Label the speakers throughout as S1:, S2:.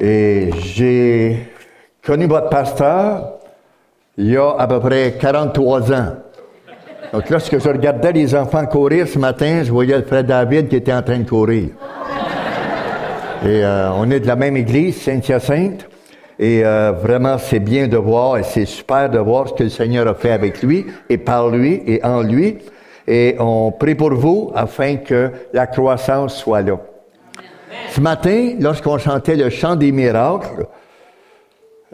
S1: Et j'ai connu votre pasteur il y a à peu près 43 ans. Donc lorsque je regardais les enfants courir ce matin, je voyais le frère David qui était en train de courir. Et euh, on est de la même église, Saint-Hyacinthe. Et euh, vraiment, c'est bien de voir et c'est super de voir ce que le Seigneur a fait avec lui et par lui et en lui. Et on prie pour vous afin que la croissance soit là. Ce matin, lorsqu'on chantait le chant des miracles,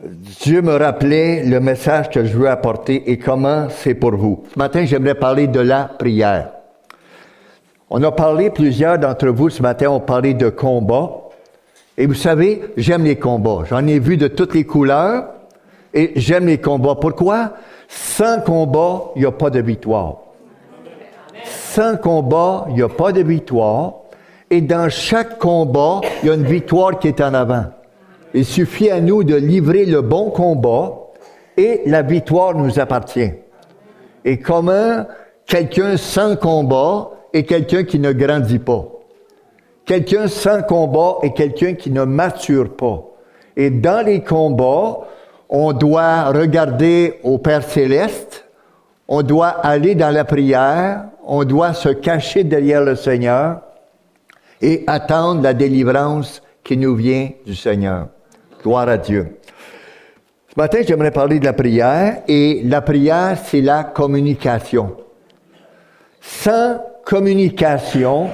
S1: Dieu me rappelait le message que je veux apporter et comment c'est pour vous. Ce matin, j'aimerais parler de la prière. On a parlé, plusieurs d'entre vous ce matin ont parlé de combat. Et vous savez, j'aime les combats. J'en ai vu de toutes les couleurs et j'aime les combats. Pourquoi? Sans combat, il n'y a pas de victoire. Sans combat, il n'y a pas de victoire. Et dans chaque combat, il y a une victoire qui est en avant. Il suffit à nous de livrer le bon combat et la victoire nous appartient. Et comment quelqu'un sans combat est quelqu'un qui ne grandit pas? Quelqu'un sans combat est quelqu'un qui ne mature pas. Et dans les combats, on doit regarder au Père céleste, on doit aller dans la prière, on doit se cacher derrière le Seigneur et attendre la délivrance qui nous vient du Seigneur. Gloire à Dieu. Ce matin, j'aimerais parler de la prière et la prière, c'est la communication. Sans communication,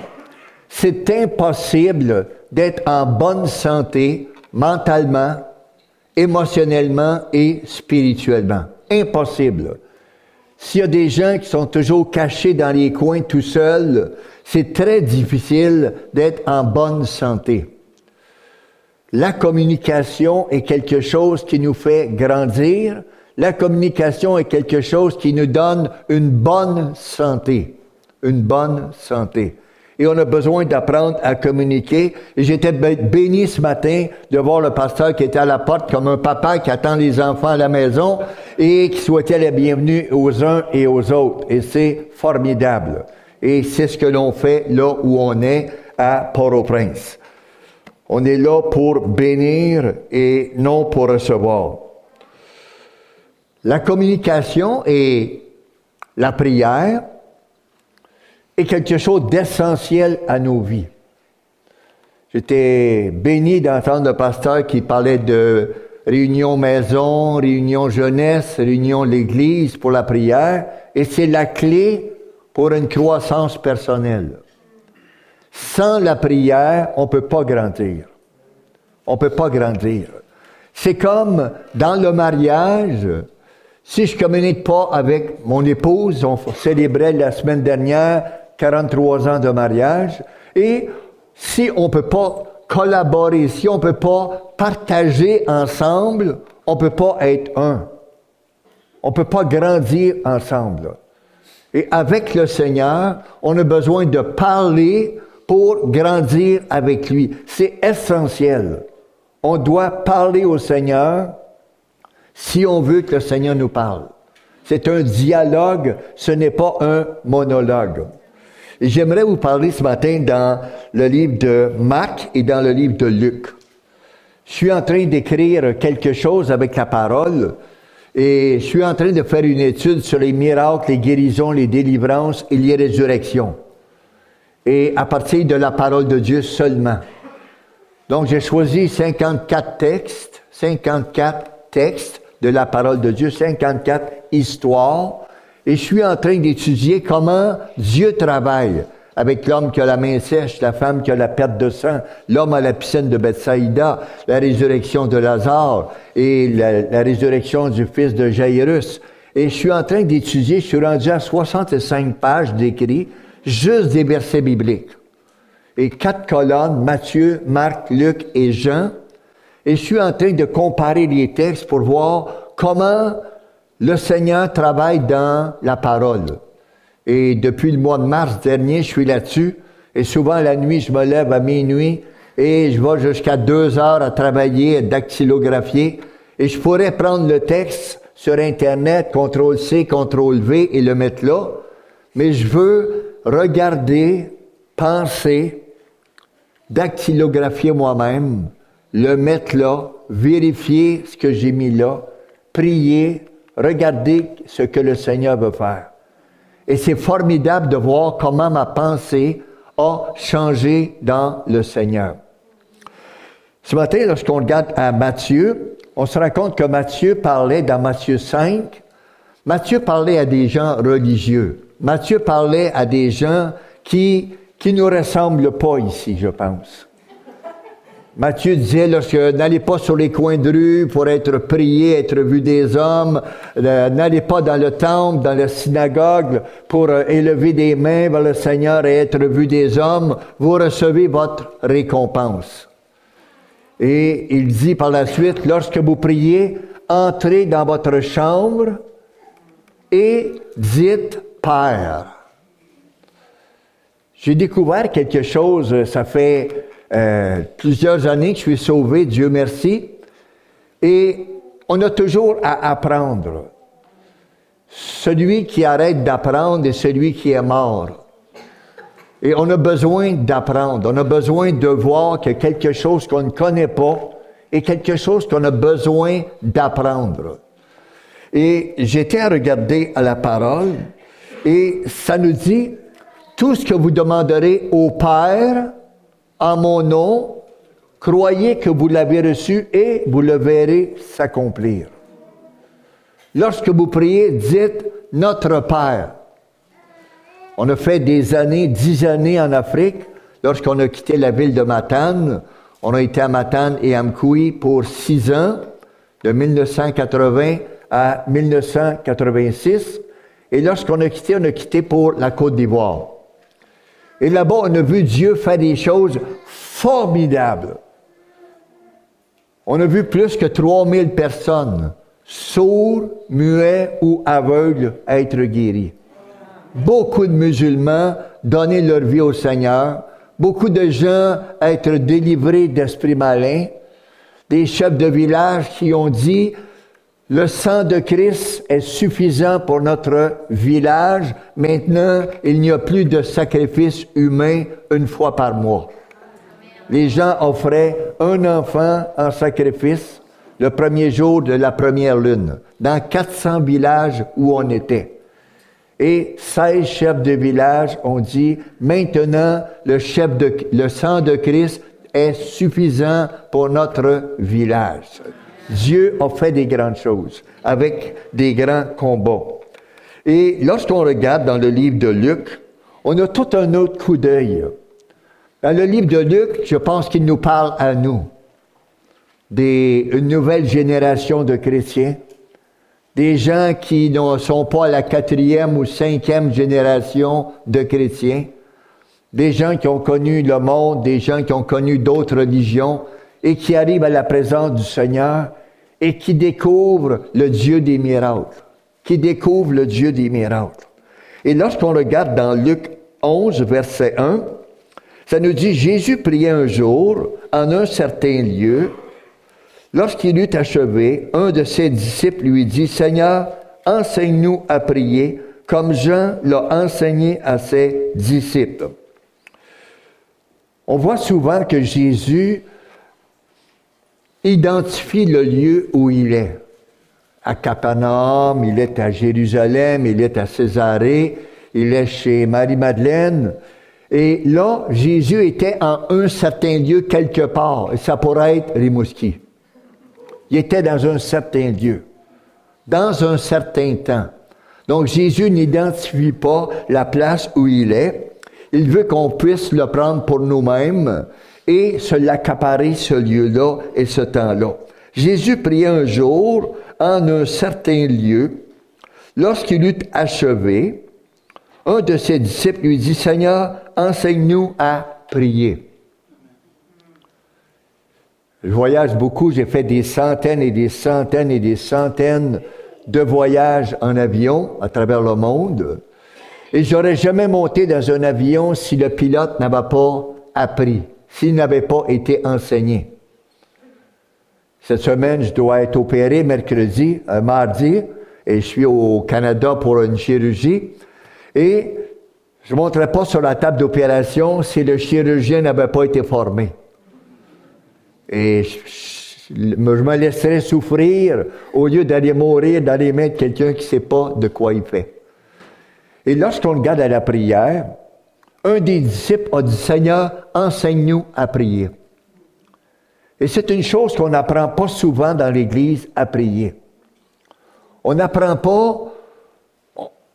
S1: c'est impossible d'être en bonne santé mentalement, émotionnellement et spirituellement. Impossible. S'il y a des gens qui sont toujours cachés dans les coins tout seuls, c'est très difficile d'être en bonne santé. La communication est quelque chose qui nous fait grandir. La communication est quelque chose qui nous donne une bonne santé. Une bonne santé. Et on a besoin d'apprendre à communiquer. Et j'étais béni ce matin de voir le pasteur qui était à la porte comme un papa qui attend les enfants à la maison et qui souhaitait la bienvenue aux uns et aux autres. Et c'est formidable. Et c'est ce que l'on fait là où on est à Port-au-Prince. On est là pour bénir et non pour recevoir. La communication et la prière est quelque chose d'essentiel à nos vies. J'étais béni d'entendre le pasteur qui parlait de réunion maison, réunion jeunesse, réunion l'église pour la prière, et c'est la clé pour une croissance personnelle. Sans la prière, on ne peut pas grandir. On ne peut pas grandir. C'est comme dans le mariage, si je communique pas avec mon épouse, on célébrait la semaine dernière 43 ans de mariage, et si on ne peut pas collaborer, si on ne peut pas partager ensemble, on ne peut pas être un. On ne peut pas grandir ensemble. Et avec le Seigneur, on a besoin de parler pour grandir avec lui. C'est essentiel. On doit parler au Seigneur si on veut que le Seigneur nous parle. C'est un dialogue, ce n'est pas un monologue. J'aimerais vous parler ce matin dans le livre de Marc et dans le livre de Luc. Je suis en train d'écrire quelque chose avec la parole et je suis en train de faire une étude sur les miracles, les guérisons, les délivrances et les résurrections. Et à partir de la parole de Dieu seulement. Donc j'ai choisi 54 textes, 54 textes de la parole de Dieu, 54 histoires, et je suis en train d'étudier comment Dieu travaille avec l'homme qui a la main sèche, la femme qui a la perte de sang, l'homme à la piscine de Bethsaïda, la résurrection de Lazare et la, résurrection du fils de Jairus. Et je suis en train d'étudier, je suis rendu à 65 pages d'écrits, juste des versets bibliques. Et quatre colonnes, Matthieu, Marc, Luc et Jean. Et je suis en train de comparer les textes pour voir comment le Seigneur travaille dans la parole. Et depuis le mois de mars dernier, je suis là-dessus. Et souvent, la nuit, je me lève à minuit et je vais jusqu'à deux heures à travailler, à dactylographier. Et je pourrais prendre le texte sur Internet, CTRL-C, CTRL-V et le mettre là. Mais je veux regarder, penser, dactylographier moi-même le mettre là, vérifier ce que j'ai mis là, prier, regarder ce que le Seigneur veut faire. Et c'est formidable de voir comment ma pensée a changé dans le Seigneur. Ce matin, lorsqu'on regarde à Matthieu, on se rend compte que Matthieu parlait dans Matthieu 5, Matthieu parlait à des gens religieux. Matthieu parlait à des gens qui, qui nous ressemblent pas ici, je pense. Matthieu disait, lorsque n'allez pas sur les coins de rue pour être prié, être vu des hommes, euh, n'allez pas dans le temple, dans la synagogue pour euh, élever des mains vers le Seigneur et être vu des hommes, vous recevez votre récompense. Et il dit par la suite, lorsque vous priez, entrez dans votre chambre et dites Père. J'ai découvert quelque chose, ça fait euh, plusieurs années que je suis sauvé, Dieu merci, et on a toujours à apprendre. Celui qui arrête d'apprendre est celui qui est mort. Et on a besoin d'apprendre, on a besoin de voir que quelque chose qu'on ne connaît pas est quelque chose qu'on a besoin d'apprendre. Et j'étais à regarder à la parole et ça nous dit, tout ce que vous demanderez au Père, en mon nom, croyez que vous l'avez reçu et vous le verrez s'accomplir. Lorsque vous priez, dites Notre Père. On a fait des années, dix années en Afrique. Lorsqu'on a quitté la ville de Matane, on a été à Matane et à Mkoui pour six ans, de 1980 à 1986. Et lorsqu'on a quitté, on a quitté pour la Côte d'Ivoire. Et là-bas, on a vu Dieu faire des choses formidables. On a vu plus que 3000 personnes, sourds, muets ou aveugles, être guéris. Beaucoup de musulmans donner leur vie au Seigneur. Beaucoup de gens être délivrés d'esprits malins. Des chefs de village qui ont dit, le sang de Christ est suffisant pour notre village. Maintenant, il n'y a plus de sacrifice humain une fois par mois. Les gens offraient un enfant en sacrifice le premier jour de la première lune, dans 400 villages où on était. Et 16 chefs de village ont dit, maintenant, le, le sang de Christ est suffisant pour notre village. Dieu a fait des grandes choses avec des grands combats. Et lorsqu'on regarde dans le livre de Luc, on a tout un autre coup d'œil. Dans le livre de Luc, je pense qu'il nous parle à nous, des, une nouvelle génération de chrétiens, des gens qui ne sont pas la quatrième ou cinquième génération de chrétiens, des gens qui ont connu le monde, des gens qui ont connu d'autres religions, et qui arrive à la présence du Seigneur et qui découvre le Dieu des miracles, qui découvre le Dieu des miracles. Et lorsqu'on regarde dans Luc 11, verset 1, ça nous dit, Jésus priait un jour en un certain lieu. Lorsqu'il eut achevé, un de ses disciples lui dit, Seigneur, enseigne-nous à prier comme Jean l'a enseigné à ses disciples. On voit souvent que Jésus identifie le lieu où il est. À Capernaum, il est à Jérusalem, il est à Césarée, il est chez Marie-Madeleine. Et là, Jésus était en un certain lieu quelque part, et ça pourrait être Rimouski. Il était dans un certain lieu, dans un certain temps. Donc Jésus n'identifie pas la place où il est. Il veut qu'on puisse le prendre pour nous-mêmes et se l'accaparer ce lieu-là et ce temps-là. Jésus priait un jour en un certain lieu. Lorsqu'il eut achevé, un de ses disciples lui dit, Seigneur, enseigne-nous à prier. Je voyage beaucoup, j'ai fait des centaines et des centaines et des centaines de voyages en avion à travers le monde. Et j'aurais jamais monté dans un avion si le pilote n'avait pas appris s'il n'avait pas été enseigné. Cette semaine, je dois être opéré mercredi, euh, mardi, et je suis au Canada pour une chirurgie. Et je ne monterai pas sur la table d'opération si le chirurgien n'avait pas été formé. Et je, me laisserais souffrir au lieu d'aller mourir dans les mains de quelqu'un qui ne sait pas de quoi il fait. Et lorsqu'on regarde à la prière, un des disciples a dit, Seigneur, enseigne-nous à prier. Et c'est une chose qu'on n'apprend pas souvent dans l'Église à prier. On n'apprend pas,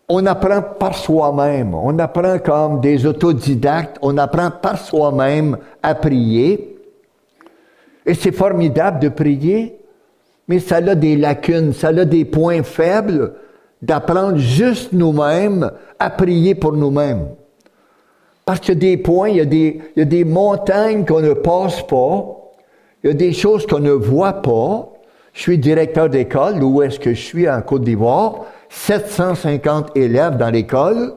S1: on apprend par soi-même. On apprend comme des autodidactes, on apprend par soi-même à prier. Et c'est formidable de prier, mais ça a des lacunes, ça a des points faibles d'apprendre juste nous-mêmes à prier pour nous-mêmes. Parce qu'il y a des points, il y a des, montagnes qu'on ne passe pas, il y a des choses qu'on ne voit pas. Je suis directeur d'école, où est-ce que je suis? En Côte d'Ivoire, 750 élèves dans l'école,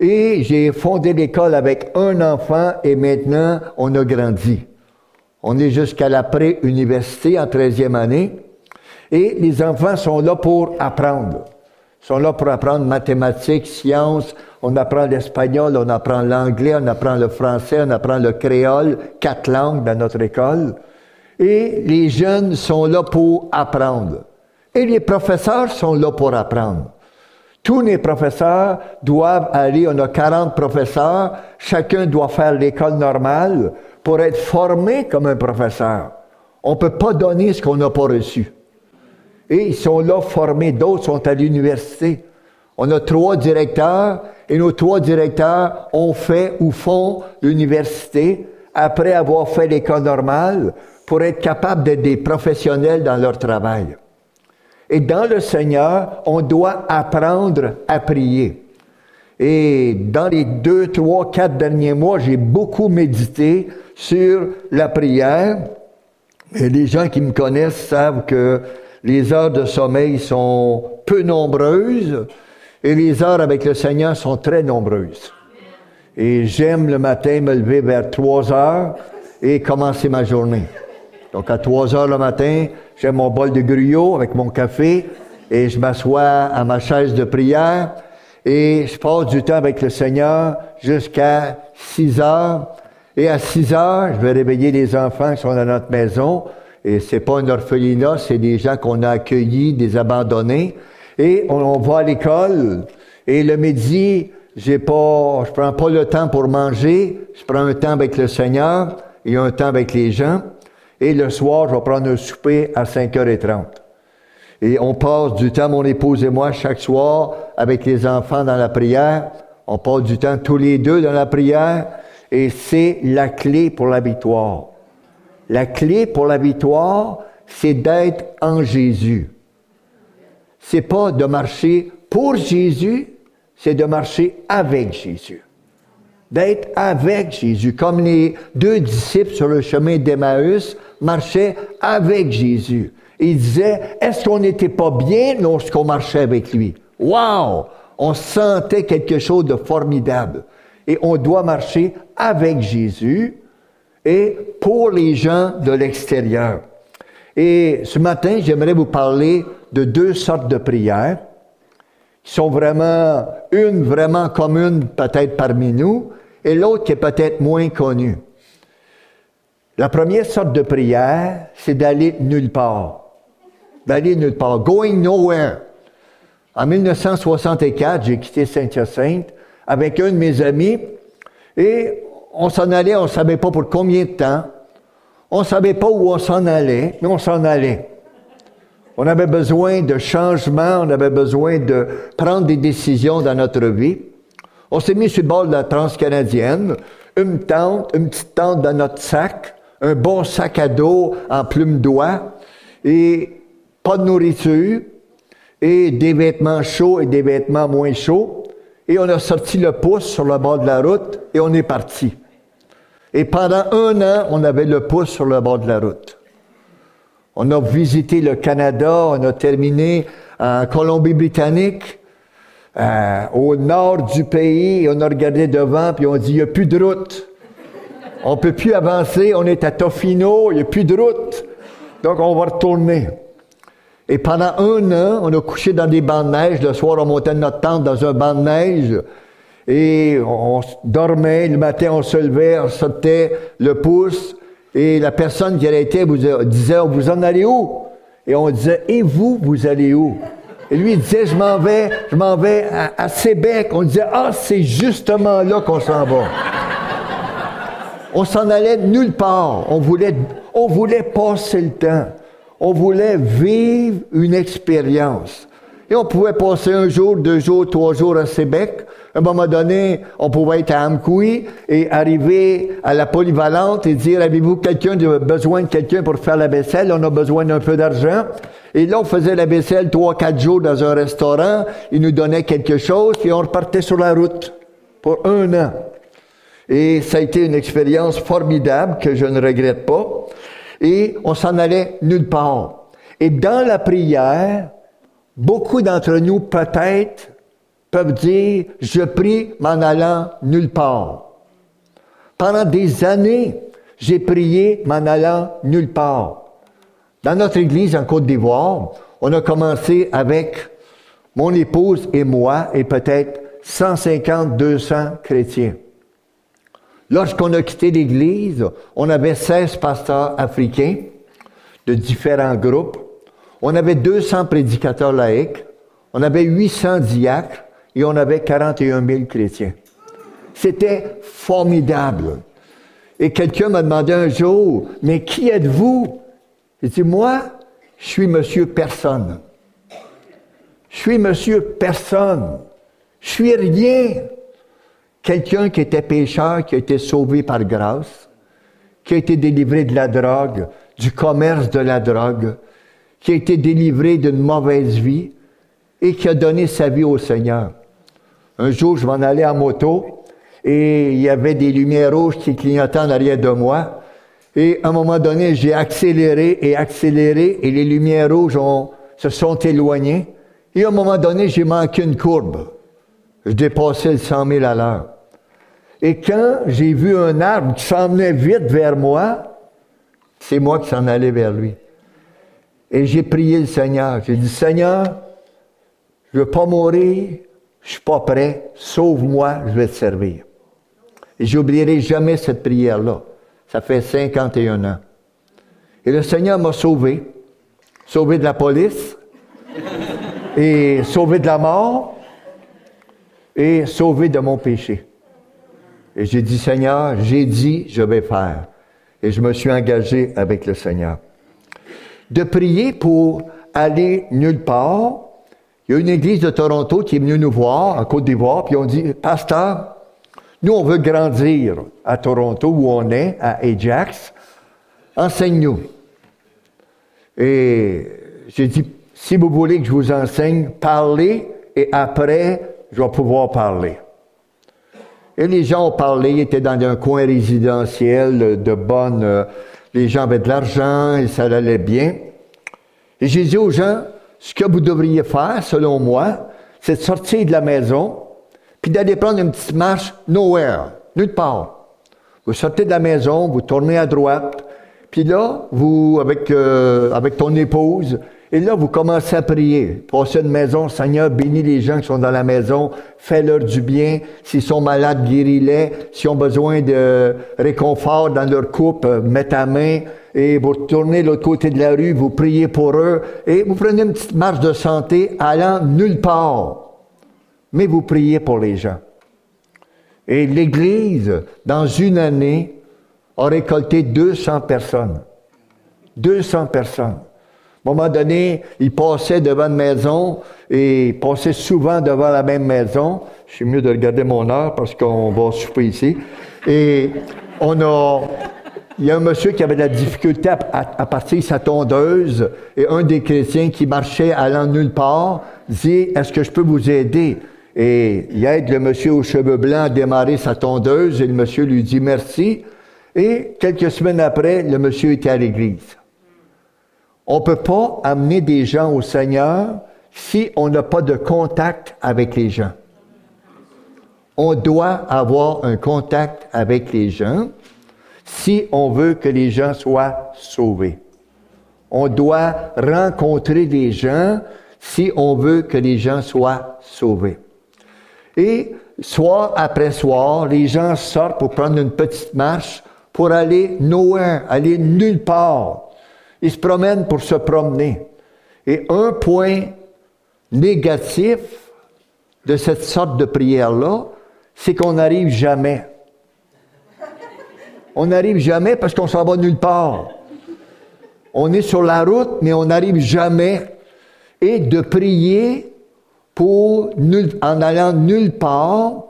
S1: et j'ai fondé l'école avec un enfant et maintenant on a grandi. On est jusqu'à la pré-université en 13e année, et les enfants sont là pour apprendre. Ils sont là pour apprendre mathématiques, sciences, on apprend l'espagnol, on apprend l'anglais, on apprend le français, on apprend le créole, quatre langues dans notre école. Et les jeunes sont là pour apprendre. Et les professeurs sont là pour apprendre. Tous les professeurs doivent aller, on a 40 professeurs, chacun doit faire l'école normale pour être formé comme un professeur. On ne peut pas donner ce qu'on n'a pas reçu. Et ils sont là formés, d'autres sont à l'université. On a trois directeurs et nos trois directeurs ont fait ou font l'université après avoir fait l'école normale pour être capables d'être des professionnels dans leur travail. Et dans le Seigneur, on doit apprendre à prier. Et dans les deux, trois, quatre derniers mois, j'ai beaucoup médité sur la prière. Et les gens qui me connaissent savent que les heures de sommeil sont peu nombreuses. Et les heures avec le Seigneur sont très nombreuses. Et j'aime le matin me lever vers 3 heures et commencer ma journée. Donc à 3 heures le matin, j'ai mon bol de gruyot avec mon café et je m'assois à ma chaise de prière et je passe du temps avec le Seigneur jusqu'à 6 heures. Et à 6 heures, je vais réveiller les enfants qui sont dans notre maison. Et c'est pas un orphelinat, c'est des gens qu'on a accueillis, des abandonnés et on, va à l'école. Et le midi, j'ai pas, je prends pas le temps pour manger. Je prends un temps avec le Seigneur et un temps avec les gens. Et le soir, je vais prendre un souper à 5h30. Et on passe du temps, mon épouse et moi, chaque soir, avec les enfants dans la prière. On passe du temps tous les deux dans la prière. Et c'est la clé pour la victoire. La clé pour la victoire, c'est d'être en Jésus c'est pas de marcher pour Jésus, c'est de marcher avec Jésus. D'être avec Jésus, comme les deux disciples sur le chemin d'Emmaüs marchaient avec Jésus. Ils disaient, est-ce qu'on n'était pas bien lorsqu'on marchait avec lui? Wow! On sentait quelque chose de formidable. Et on doit marcher avec Jésus et pour les gens de l'extérieur. Et ce matin, j'aimerais vous parler de deux sortes de prières qui sont vraiment, une vraiment commune peut-être parmi nous et l'autre qui est peut-être moins connue. La première sorte de prière, c'est d'aller nulle part. D'aller nulle part. Going nowhere. En 1964, j'ai quitté Saint-Hyacinthe avec un de mes amis et on s'en allait, on ne savait pas pour combien de temps. On ne savait pas où on s'en allait, mais on s'en allait. On avait besoin de changement, on avait besoin de prendre des décisions dans notre vie. On s'est mis sur le bord de la transcanadienne, une tente, une petite tente dans notre sac, un bon sac à dos en plume d'oie, et pas de nourriture, et des vêtements chauds et des vêtements moins chauds. Et on a sorti le pouce sur le bord de la route et on est parti. Et pendant un an, on avait le pouce sur le bord de la route. On a visité le Canada, on a terminé en Colombie-Britannique, euh, au nord du pays, on a regardé devant, puis on dit, il n'y a plus de route. On peut plus avancer, on est à Tofino, il n'y a plus de route. Donc on va retourner. Et pendant un an, on a couché dans des bancs de neige. Le soir, on montait notre tente dans un banc de neige. Et on dormait. Le matin, on se levait, on sortait le pouce. Et la personne qui arrêtait vous disait, vous en allez où? Et on disait, et vous, vous allez où? Et lui, disait, je m'en vais, je m'en vais à, à Sébec. On disait, ah, c'est justement là qu'on s'en va. on s'en allait nulle part. On voulait, on voulait passer le temps. On voulait vivre une expérience. Et on pouvait passer un jour, deux jours, trois jours à Sébec. À un moment donné, on pouvait être à Amkoui et arriver à la polyvalente et dire, avez-vous quelqu'un besoin de quelqu'un pour faire la vaisselle? On a besoin d'un peu d'argent. Et là, on faisait la vaisselle trois, quatre jours dans un restaurant. Ils nous donnaient quelque chose, et on repartait sur la route pour un an. Et ça a été une expérience formidable que je ne regrette pas. Et on s'en allait nulle part. Et dans la prière, beaucoup d'entre nous, peut-être, peuvent dire, je prie m'en allant nulle part. Pendant des années, j'ai prié m'en allant nulle part. Dans notre église en Côte d'Ivoire, on a commencé avec mon épouse et moi et peut-être 150, 200 chrétiens. Lorsqu'on a quitté l'église, on avait 16 pasteurs africains de différents groupes. On avait 200 prédicateurs laïcs. On avait 800 diacres et on avait 41 000 chrétiens. C'était formidable. Et quelqu'un m'a demandé un jour, mais qui êtes-vous? J'ai dit, moi, je suis monsieur personne. Je suis monsieur personne. Je suis rien. Quelqu'un qui était pécheur, qui a été sauvé par grâce, qui a été délivré de la drogue, du commerce de la drogue, qui a été délivré d'une mauvaise vie et qui a donné sa vie au Seigneur. Un jour, je m'en allais en moto et il y avait des lumières rouges qui clignotaient en arrière de moi. Et à un moment donné, j'ai accéléré et accéléré et les lumières rouges se sont éloignées. Et à un moment donné, j'ai manqué une courbe. Je dépassais le 100 000 à l'heure. Et quand j'ai vu un arbre qui s'en venait vite vers moi, c'est moi qui s'en allais vers lui. Et j'ai prié le Seigneur. J'ai dit, Seigneur, je veux pas mourir, je suis pas prêt, sauve-moi, je vais te servir. Et j'oublierai jamais cette prière-là. Ça fait 51 ans. Et le Seigneur m'a sauvé. Sauvé de la police, et sauvé de la mort, et sauvé de mon péché. Et j'ai dit, Seigneur, j'ai dit, je vais faire. Et je me suis engagé avec le Seigneur. De prier pour aller nulle part. Il y a une église de Toronto qui est venue nous voir en Côte d'Ivoire, puis on dit, Pasteur, nous, on veut grandir à Toronto, où on est, à Ajax. Enseigne-nous. Et j'ai dit, si vous voulez que je vous enseigne, parlez, et après, je vais pouvoir parler. Et les gens ont parlé, ils étaient dans un coin résidentiel de bonne, les gens avaient de l'argent et ça allait bien. Et j'ai dit aux gens, ce que vous devriez faire, selon moi, c'est de sortir de la maison, puis d'aller prendre une petite marche nowhere, nulle part. Vous sortez de la maison, vous tournez à droite, puis là, vous, avec, euh, avec ton épouse, et là, vous commencez à prier. Passez une maison, Seigneur, bénis les gens qui sont dans la maison, fais-leur du bien. S'ils sont malades, guéris-les. S'ils ont besoin de réconfort dans leur couple, mets ta main et vous retournez de l'autre côté de la rue, vous priez pour eux et vous prenez une petite marche de santé allant nulle part. Mais vous priez pour les gens. Et l'Église, dans une année, a récolté 200 personnes. 200 personnes. À un moment donné, il passait devant une maison et il passait souvent devant la même maison. Je suis mieux de regarder mon heure parce qu'on va souper ici. Et on a, il y a un monsieur qui avait de la difficulté à, partir sa tondeuse et un des chrétiens qui marchait allant nulle part dit, est-ce que je peux vous aider? Et il aide le monsieur aux cheveux blancs à démarrer sa tondeuse et le monsieur lui dit merci. Et quelques semaines après, le monsieur était à l'église. On ne peut pas amener des gens au Seigneur si on n'a pas de contact avec les gens. On doit avoir un contact avec les gens si on veut que les gens soient sauvés. On doit rencontrer des gens si on veut que les gens soient sauvés. Et soir après soir, les gens sortent pour prendre une petite marche pour aller nowhere, aller nulle part. Ils se promènent pour se promener. Et un point négatif de cette sorte de prière-là, c'est qu'on n'arrive jamais. On n'arrive jamais parce qu'on s'en va nulle part. On est sur la route, mais on n'arrive jamais. Et de prier en allant nulle part,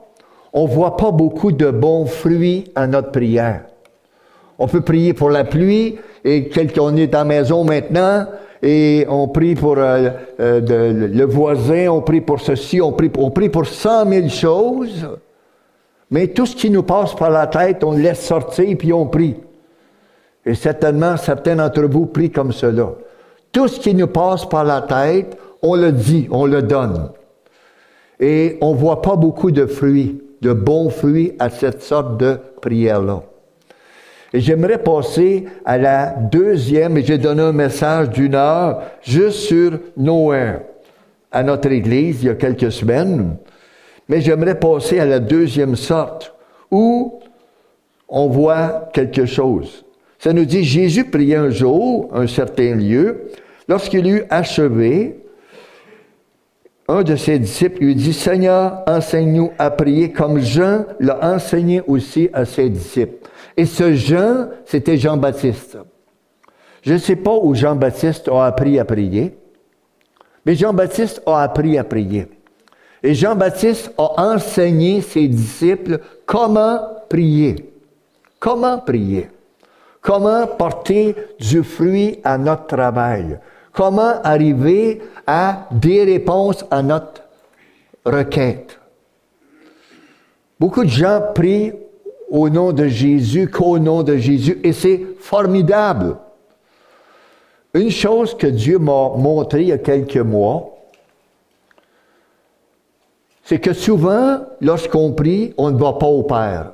S1: on voit pas beaucoup de bons fruits à notre prière. On peut prier pour la pluie, et quelqu'un est à la maison maintenant, et on prie pour euh, euh, le voisin, on prie pour ceci, on prie, on prie pour cent mille choses, mais tout ce qui nous passe par la tête, on le laisse sortir, puis on prie. Et certainement, certains d'entre vous prient comme cela. Tout ce qui nous passe par la tête, on le dit, on le donne. Et on ne voit pas beaucoup de fruits, de bons fruits à cette sorte de prière-là. Et j'aimerais passer à la deuxième, et j'ai donné un message d'une heure juste sur Noël à notre Église il y a quelques semaines. Mais j'aimerais passer à la deuxième sorte, où on voit quelque chose. Ça nous dit, Jésus priait un jour, un certain lieu, lorsqu'il eut achevé, un de ses disciples lui dit, Seigneur, enseigne-nous à prier comme Jean l'a enseigné aussi à ses disciples. Et ce Jean, c'était Jean-Baptiste. Je ne sais pas où Jean-Baptiste a appris à prier, mais Jean-Baptiste a appris à prier. Et Jean-Baptiste a enseigné ses disciples comment prier. Comment prier. Comment porter du fruit à notre travail. Comment arriver à des réponses à notre requête. Beaucoup de gens prient au nom de Jésus qu'au nom de Jésus et c'est formidable. Une chose que Dieu m'a montré il y a quelques mois, c'est que souvent, lorsqu'on prie, on ne va pas au Père.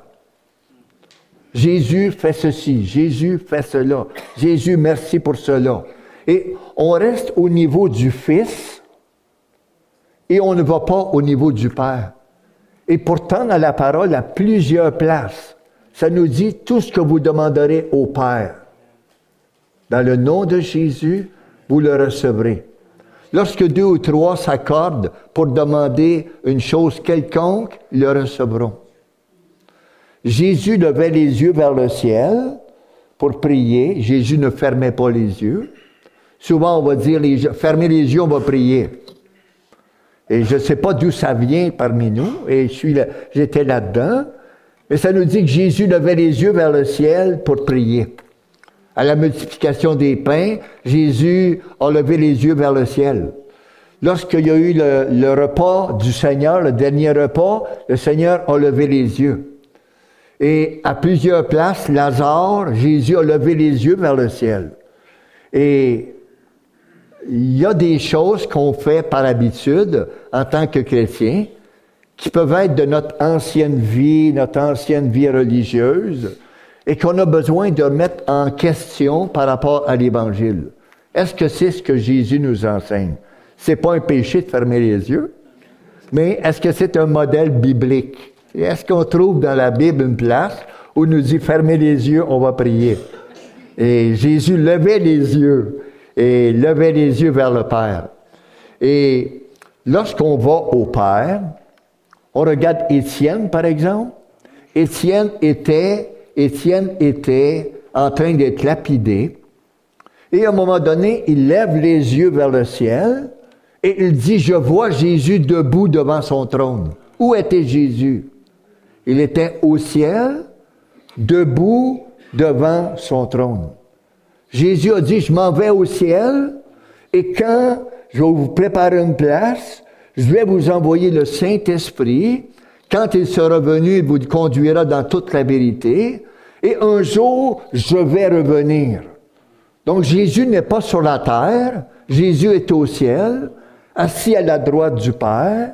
S1: Jésus fait ceci, Jésus fait cela, Jésus merci pour cela. Et on reste au niveau du Fils et on ne va pas au niveau du Père. Et pourtant, dans la parole, à plusieurs places, ça nous dit tout ce que vous demanderez au Père. Dans le nom de Jésus, vous le recevrez. Lorsque deux ou trois s'accordent pour demander une chose quelconque, ils le recevront. Jésus levait les yeux vers le ciel pour prier. Jésus ne fermait pas les yeux. Souvent, on va dire, les, fermez les yeux, on va prier. Et je ne sais pas d'où ça vient parmi nous, et j'étais là-dedans, mais ça nous dit que Jésus levait les yeux vers le ciel pour prier à la multiplication des pains, Jésus a levé les yeux vers le ciel. Lorsqu'il y a eu le, repas du Seigneur, le dernier repas, le Seigneur a levé les yeux. Et à plusieurs places, Lazare, Jésus a levé les yeux vers le ciel. Et il y a des choses qu'on fait par habitude en tant que chrétien, qui peuvent être de notre ancienne vie, notre ancienne vie religieuse, et qu'on a besoin de mettre en question par rapport à l'Évangile. Est-ce que c'est ce que Jésus nous enseigne? C'est pas un péché de fermer les yeux, mais est-ce que c'est un modèle biblique? est-ce qu'on trouve dans la Bible une place où nous dit fermez les yeux, on va prier? Et Jésus levait les yeux et levait les yeux vers le Père. Et lorsqu'on va au Père, on regarde Étienne, par exemple. Étienne était Étienne était en train d'être lapidé. Et à un moment donné, il lève les yeux vers le ciel et il dit, je vois Jésus debout devant son trône. Où était Jésus? Il était au ciel, debout devant son trône. Jésus a dit, je m'en vais au ciel et quand je vais vous préparer une place, je vais vous envoyer le Saint-Esprit quand il sera venu, il vous conduira dans toute la vérité. Et un jour, je vais revenir. Donc Jésus n'est pas sur la terre, Jésus est au ciel, assis à la droite du Père.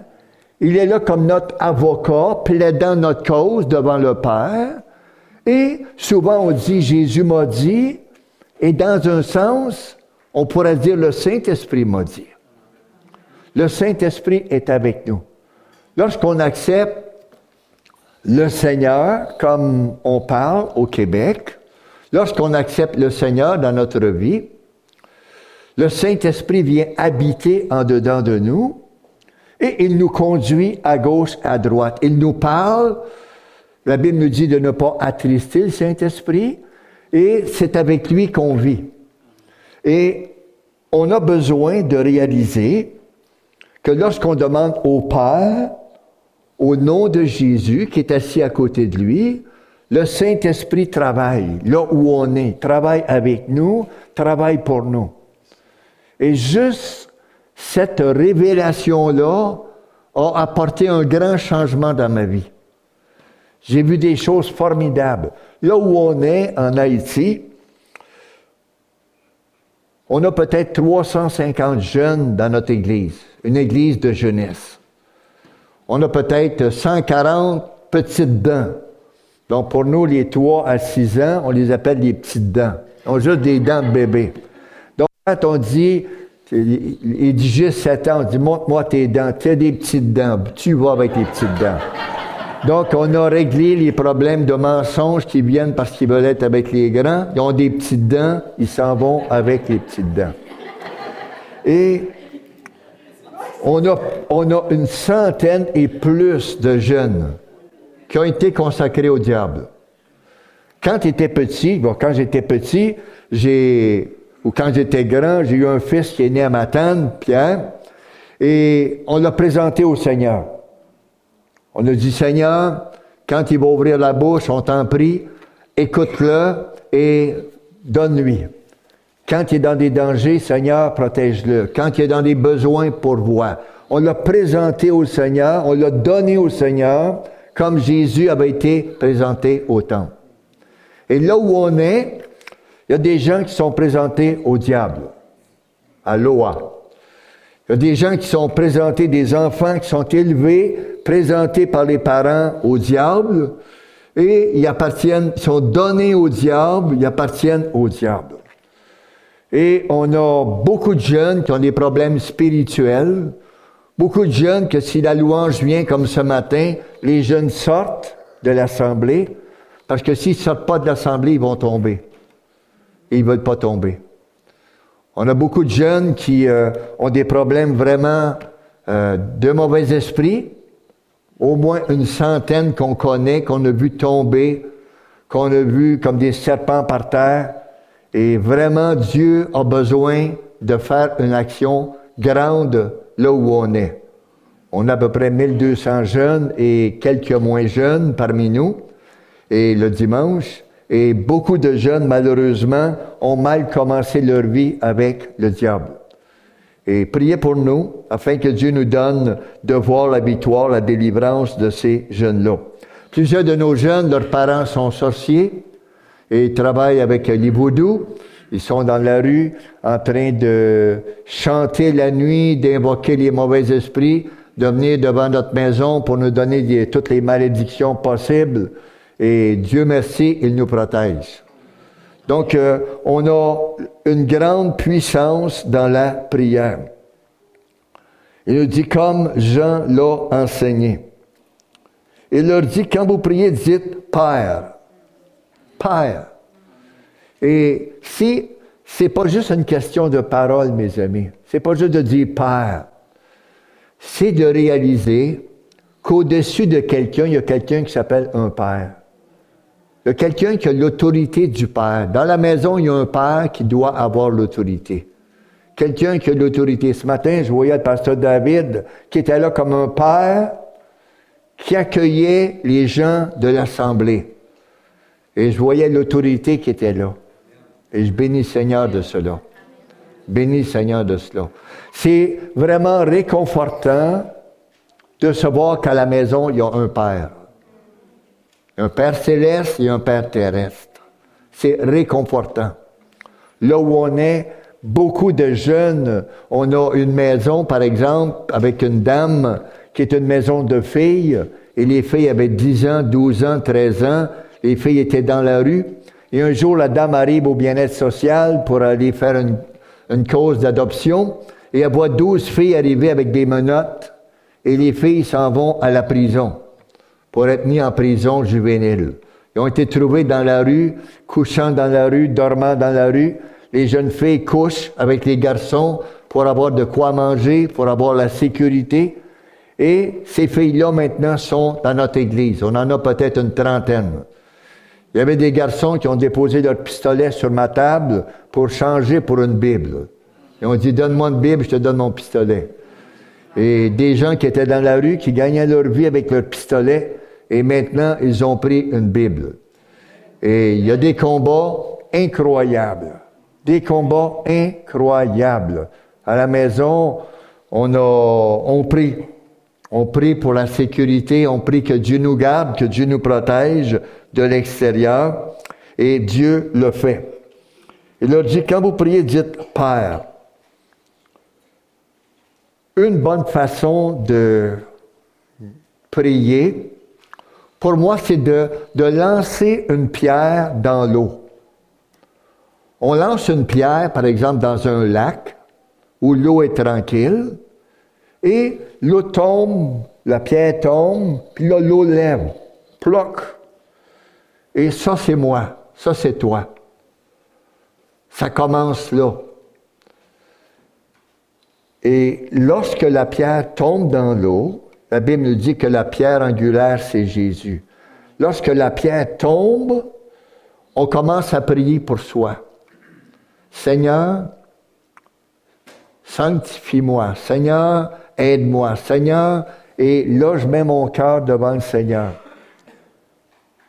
S1: Il est là comme notre avocat, plaidant notre cause devant le Père. Et souvent on dit, Jésus m'a dit, et dans un sens, on pourrait dire, le Saint-Esprit m'a dit. Le Saint-Esprit est avec nous. Lorsqu'on accepte le Seigneur, comme on parle au Québec, lorsqu'on accepte le Seigneur dans notre vie, le Saint-Esprit vient habiter en dedans de nous et il nous conduit à gauche, à droite. Il nous parle. La Bible nous dit de ne pas attrister le Saint-Esprit et c'est avec lui qu'on vit. Et on a besoin de réaliser que lorsqu'on demande au Père, au nom de Jésus qui est assis à côté de lui, le Saint-Esprit travaille là où on est, travaille avec nous, travaille pour nous. Et juste cette révélation-là a apporté un grand changement dans ma vie. J'ai vu des choses formidables. Là où on est, en Haïti, on a peut-être 350 jeunes dans notre église, une église de jeunesse. On a peut-être 140 petites dents. Donc pour nous, les 3 à 6 ans, on les appelle les petites dents. On a juste des dents de bébé. Donc quand on dit, il dit juste 7 ans, on dit montre-moi tes dents, tu as des petites dents, tu vas avec les petites dents. Donc, on a réglé les problèmes de mensonges qui viennent parce qu'ils veulent être avec les grands. Ils ont des petites dents, ils s'en vont avec les petites dents. Et on a, on a une centaine et plus de jeunes qui ont été consacrés au diable. Quand j'étais petit, bon, quand j'étais petit, j'ai, ou quand j'étais grand, j'ai eu un fils qui est né à Matane, Pierre, et on l'a présenté au Seigneur. On a dit, Seigneur, quand il va ouvrir la bouche, on t'en prie, écoute-le et donne-lui. Quand il est dans des dangers, Seigneur, protège-le. Quand il est dans des besoins, pourvois. On l'a présenté au Seigneur, on l'a donné au Seigneur, comme Jésus avait été présenté au temple. Et là où on est, il y a des gens qui sont présentés au diable, à l'OA. Il y a des gens qui sont présentés, des enfants qui sont élevés présentés par les parents au diable et ils appartiennent, sont donnés au diable, ils appartiennent au diable. Et on a beaucoup de jeunes qui ont des problèmes spirituels, beaucoup de jeunes que si la louange vient comme ce matin, les jeunes sortent de l'assemblée, parce que s'ils ne sortent pas de l'assemblée, ils vont tomber. Ils ne veulent pas tomber. On a beaucoup de jeunes qui euh, ont des problèmes vraiment euh, de mauvais esprit, au moins une centaine qu'on connaît, qu'on a vu tomber, qu'on a vu comme des serpents par terre. Et vraiment, Dieu a besoin de faire une action grande là où on est. On a à peu près 1200 jeunes et quelques moins jeunes parmi nous. Et le dimanche, et beaucoup de jeunes, malheureusement, ont mal commencé leur vie avec le diable et priez pour nous afin que Dieu nous donne de voir la victoire, la délivrance de ces jeunes-là. Plusieurs de nos jeunes, leurs parents sont sorciers et travaillent avec les vaudous. Ils sont dans la rue en train de chanter la nuit, d'invoquer les mauvais esprits, de venir devant notre maison pour nous donner toutes les malédictions possibles. Et Dieu merci, il nous protège. Donc, euh, on a une grande puissance dans la prière. Il nous dit comme Jean l'a enseigné. Il leur dit, quand vous priez, dites Père. Père. Et si c'est pas juste une question de parole, mes amis, c'est pas juste de dire Père, c'est de réaliser qu'au-dessus de quelqu'un, il y a quelqu'un qui s'appelle un Père. Il y a quelqu'un qui a l'autorité du Père. Dans la maison, il y a un Père qui doit avoir l'autorité. Quelqu'un qui a l'autorité. Ce matin, je voyais le pasteur David qui était là comme un Père qui accueillait les gens de l'Assemblée. Et je voyais l'autorité qui était là. Et je bénis Seigneur de cela. Bénis Seigneur de cela. C'est vraiment réconfortant de savoir qu'à la maison, il y a un Père un Père céleste et un Père terrestre. C'est réconfortant. Là où on est, beaucoup de jeunes, on a une maison, par exemple, avec une dame qui est une maison de filles, et les filles avaient 10 ans, 12 ans, 13 ans, les filles étaient dans la rue, et un jour, la dame arrive au bien-être social pour aller faire une, une cause d'adoption, et elle voit 12 filles arriver avec des menottes, et les filles s'en vont à la prison pour être mis en prison juvénile. Ils ont été trouvés dans la rue, couchant dans la rue, dormant dans la rue. Les jeunes filles couchent avec les garçons pour avoir de quoi manger, pour avoir la sécurité. Et ces filles-là maintenant sont dans notre église. On en a peut-être une trentaine. Il y avait des garçons qui ont déposé leur pistolet sur ma table pour changer pour une Bible. Ils ont dit, donne-moi une Bible, je te donne mon pistolet. Et des gens qui étaient dans la rue, qui gagnaient leur vie avec leur pistolet, et maintenant, ils ont pris une Bible. Et il y a des combats incroyables. Des combats incroyables. À la maison, on a, on prie. On prie pour la sécurité, on prie que Dieu nous garde, que Dieu nous protège de l'extérieur, et Dieu le fait. Il leur dit, quand vous priez, dites Père. Une bonne façon de prier, pour moi, c'est de, lancer une pierre dans l'eau. On lance une pierre, par exemple, dans un lac où l'eau est tranquille, et l'eau tombe, la pierre tombe, puis là, l'eau lève, ploc. Et ça, c'est moi, ça, c'est toi. Ça commence là. Et lorsque la pierre tombe dans l'eau, la Bible nous dit que la pierre angulaire, c'est Jésus. Lorsque la pierre tombe, on commence à prier pour soi. Seigneur, sanctifie-moi. Seigneur, aide-moi. Seigneur, et là, je mets mon cœur devant le Seigneur.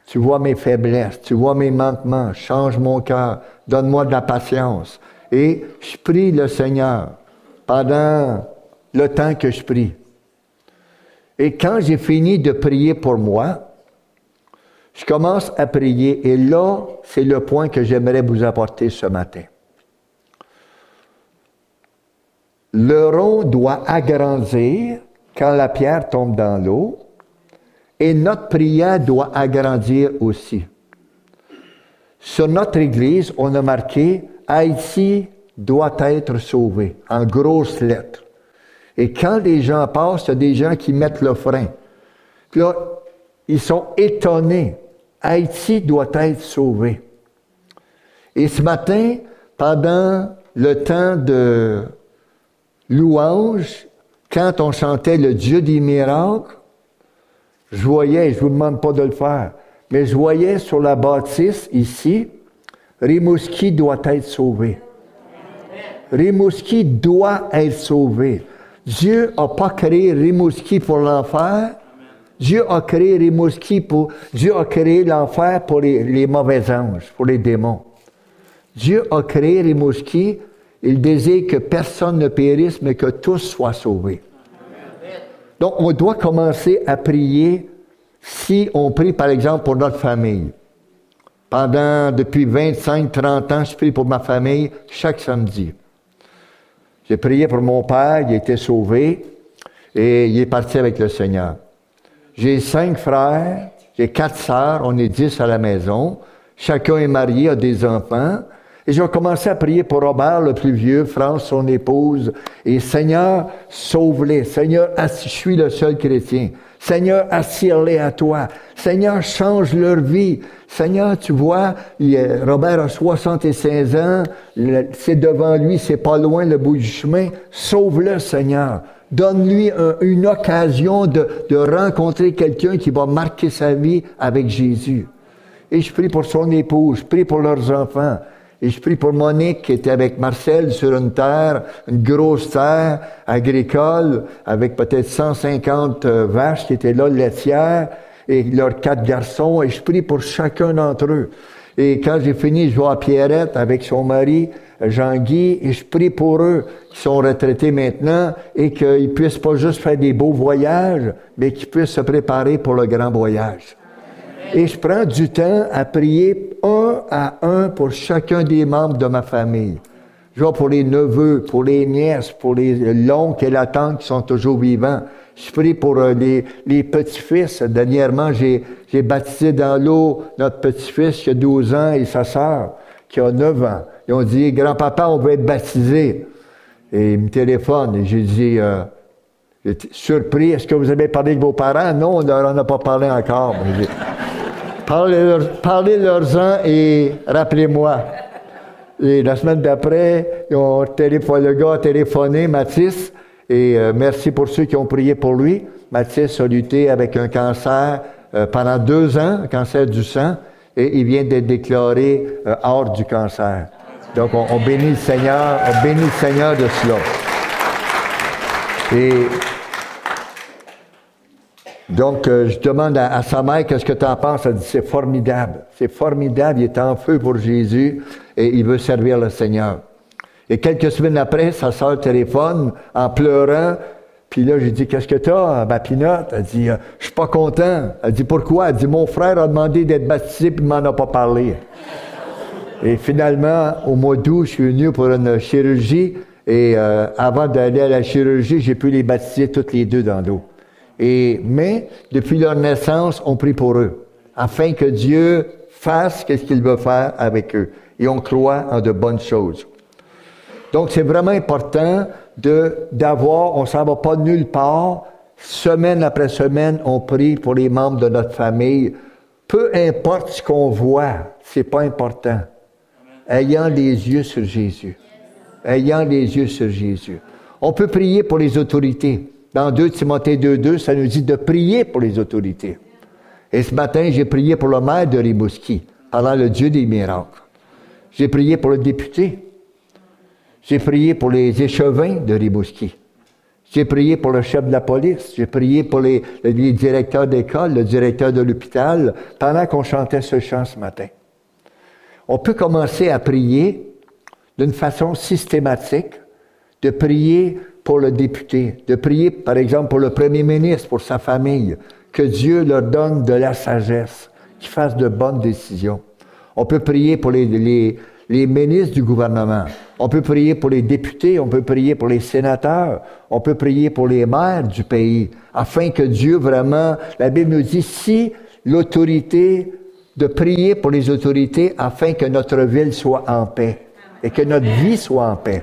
S1: Tu vois mes faiblesses, tu vois mes manquements, change mon cœur, donne-moi de la patience. Et je prie le Seigneur pendant le temps que je prie. Et quand j'ai fini de prier pour moi, je commence à prier et là, c'est le point que j'aimerais vous apporter ce matin. Le rond doit agrandir quand la pierre tombe dans l'eau et notre prière doit agrandir aussi. Sur notre église, on a marqué Haïti doit être sauvé en grosses lettres. Et quand les gens passent, il y a des gens qui mettent le frein. Puis là, ils sont étonnés. Haïti doit être sauvé. Et ce matin, pendant le temps de louange, quand on chantait le Dieu des miracles, je voyais, je vous demande pas de le faire, mais je voyais sur la bâtisse ici, Rimouski doit être sauvé. Rimouski doit être sauvé. Dieu n'a pas créé Rimouski pour l'enfer. Dieu a créé Rimouski pour, Dieu a créé l'enfer pour les, mauvais anges, pour les démons. Dieu a créé Rimouski. Il désire que personne ne périsse, mais que tous soient sauvés. Donc, on doit commencer à prier si on prie, par exemple, pour notre famille. Pendant, depuis 25, 30 ans, je prie pour ma famille chaque samedi. J'ai prié pour mon père, il a été sauvé et il est parti avec le Seigneur. J'ai cinq frères, j'ai quatre sœurs, on est dix à la maison. Chacun est marié, a des enfants. Et j'ai commencé à prier pour Robert, le plus vieux, France, son épouse. Et Seigneur, sauve-les. Seigneur, je suis le seul chrétien. Seigneur, attire-les à toi. Seigneur, change leur vie. Seigneur, tu vois, Robert a 65 ans, c'est devant lui, c'est pas loin le bout du chemin. Sauve-le, Seigneur. Donne-lui une occasion de, de rencontrer quelqu'un qui va marquer sa vie avec Jésus. Et je prie pour son épouse, je prie pour leurs enfants. Et je prie pour Monique qui était avec Marcel sur une terre, une grosse terre agricole, avec peut-être 150 euh, vaches qui étaient là, laitières, et leurs quatre garçons. Et je prie pour chacun d'entre eux. Et quand j'ai fini, je vois Pierrette avec son mari, Jean-Guy, et je prie pour eux qui sont retraités maintenant et qu'ils puissent pas juste faire des beaux voyages, mais qu'ils puissent se préparer pour le grand voyage. Et je prends du temps à prier un à un pour chacun des membres de ma famille. Vois pour les neveux, pour les nièces, pour les l'oncle et la tante qui sont toujours vivants. Je prie pour euh, les, les petits-fils. Dernièrement, j'ai, j'ai baptisé dans l'eau notre petit-fils qui a 12 ans et sa sœur qui a 9 ans. Ils ont dit, grand-papa, on veut être baptisé. Et il me téléphone et j'ai dit, euh, surpris? Est-ce que vous avez parlé de vos parents? Non, on n'en a pas parlé encore. Parlez-leur-en et rappelez-moi. Et la semaine d'après, le gars a téléphoné, Mathis, et euh, merci pour ceux qui ont prié pour lui. Mathis a lutté avec un cancer euh, pendant deux ans, un cancer du sang, et il vient d'être déclaré euh, hors du cancer. Donc, on, bénit le Seigneur, on bénit le Seigneur de cela. Et donc, je demande à, sa mère, qu'est-ce que tu en penses? Elle dit, c'est formidable. C'est formidable. Il est en feu pour Jésus et il veut servir le Seigneur. Et quelques semaines après, sa soeur téléphone en pleurant, puis là, j'ai dit, qu'est-ce que t'as, ma pinotte? Elle dit, je suis pas content. Elle dit, pourquoi? Elle dit, mon frère a demandé d'être baptisé, puis il m'en a pas parlé. Et finalement, au mois d'août, je suis venu pour une chirurgie, et euh, avant d'aller à la chirurgie, j'ai pu les baptiser toutes les deux dans l'eau. Et, mais, depuis leur naissance, on prie pour eux, afin que Dieu fasse ce qu'il veut faire avec eux. Et on croit en de bonnes choses. Donc, c'est vraiment important de, d'avoir, on s'en va pas nulle part. Semaine après semaine, on prie pour les membres de notre famille. Peu importe ce qu'on voit, c'est pas important. Ayant les yeux sur Jésus. Ayant les yeux sur Jésus. On peut prier pour les autorités. Dans 2 Timothée 2.2, ça nous dit de prier pour les autorités. Et ce matin, j'ai prié pour le maire de Rimouski, alors le Dieu des miracles. J'ai prié pour le député. J'ai prié pour les échevins de Rimouski. J'ai prié pour le chef de la police. J'ai prié pour les, directeurs d'école, le directeur de l'hôpital, pendant qu'on chantait ce chant ce matin. On peut commencer à prier d'une façon systématique, de prier pour le député, de prier, par exemple, pour le premier ministre, pour sa famille, que Dieu leur donne de la sagesse, qu'ils fassent de bonnes décisions. On peut prier pour les, les ministres du gouvernement. On peut prier pour les députés, on peut prier pour les sénateurs, on peut prier pour les maires du pays, afin que Dieu vraiment, la Bible nous dit, si l'autorité, de prier pour les autorités afin que notre ville soit en paix et que notre vie soit en paix.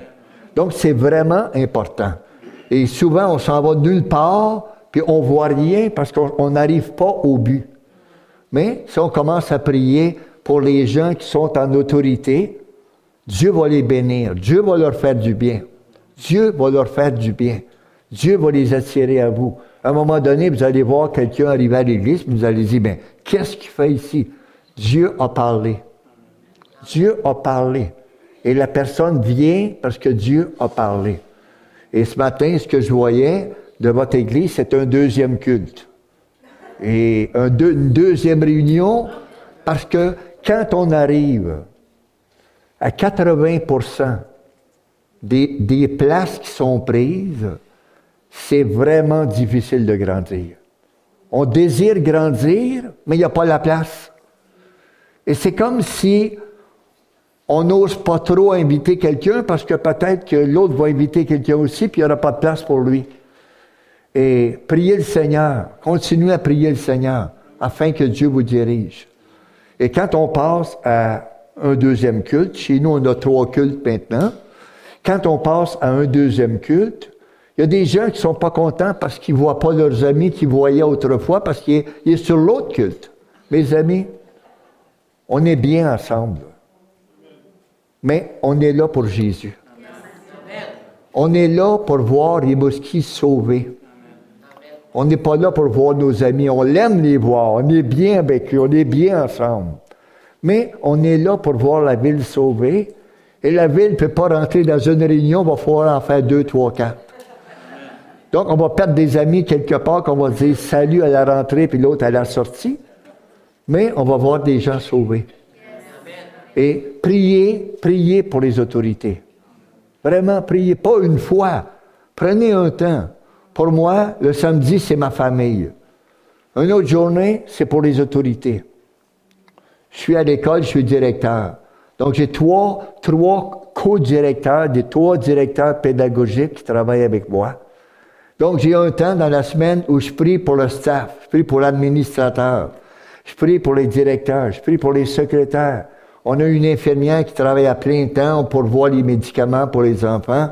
S1: Donc, c'est vraiment important. Et souvent, on s'en va nulle part, puis on voit rien parce qu'on n'arrive pas au but. Mais si on commence à prier pour les gens qui sont en autorité, Dieu va les bénir. Dieu va leur faire du bien. Dieu va leur faire du bien. Dieu va les attirer à vous. À un moment donné, vous allez voir quelqu'un arriver à l'église, vous allez dire, ben, qu'est-ce qu'il fait ici? Dieu a parlé. Dieu a parlé. Et la personne vient parce que Dieu a parlé. Et ce matin, ce que je voyais de votre église, c'est un deuxième culte. Et une deuxième réunion, parce que quand on arrive à 80 des, des places qui sont prises, c'est vraiment difficile de grandir. On désire grandir, mais il n'y a pas la place. Et c'est comme si on n'ose pas trop inviter quelqu'un parce que peut-être que l'autre va inviter quelqu'un aussi, puis il n'y aura pas de place pour lui. Et priez le Seigneur, continuez à prier le Seigneur afin que Dieu vous dirige. Et quand on passe à un deuxième culte, chez nous on a trois cultes maintenant, quand on passe à un deuxième culte, il y a des gens qui sont pas contents parce qu'ils voient pas leurs amis qu'ils voyaient autrefois parce qu'ils sont sur l'autre culte. Mes amis, on est bien ensemble. Mais on est là pour Jésus. On est là pour voir les mosquées sauvés. On n'est pas là pour voir nos amis. On l'aime les voir. On est bien avec eux. On est bien ensemble. Mais on est là pour voir la ville sauvée. Et la ville ne peut pas rentrer dans une réunion. Il va falloir en faire deux, trois, quatre. Donc, on va perdre des amis quelque part qu'on va dire salut à la rentrée puis l'autre à la sortie. Mais on va voir des gens sauvés. Et priez, priez pour les autorités. Vraiment, priez pas une fois. Prenez un temps. Pour moi, le samedi, c'est ma famille. Une autre journée, c'est pour les autorités. Je suis à l'école, je suis directeur. Donc, j'ai trois, trois co-directeurs, des trois directeurs pédagogiques qui travaillent avec moi. Donc, j'ai un temps dans la semaine où je prie pour le staff, je prie pour l'administrateur, je prie pour les directeurs, je prie pour les secrétaires. On a une infirmière qui travaille à plein temps pour voir les médicaments pour les enfants.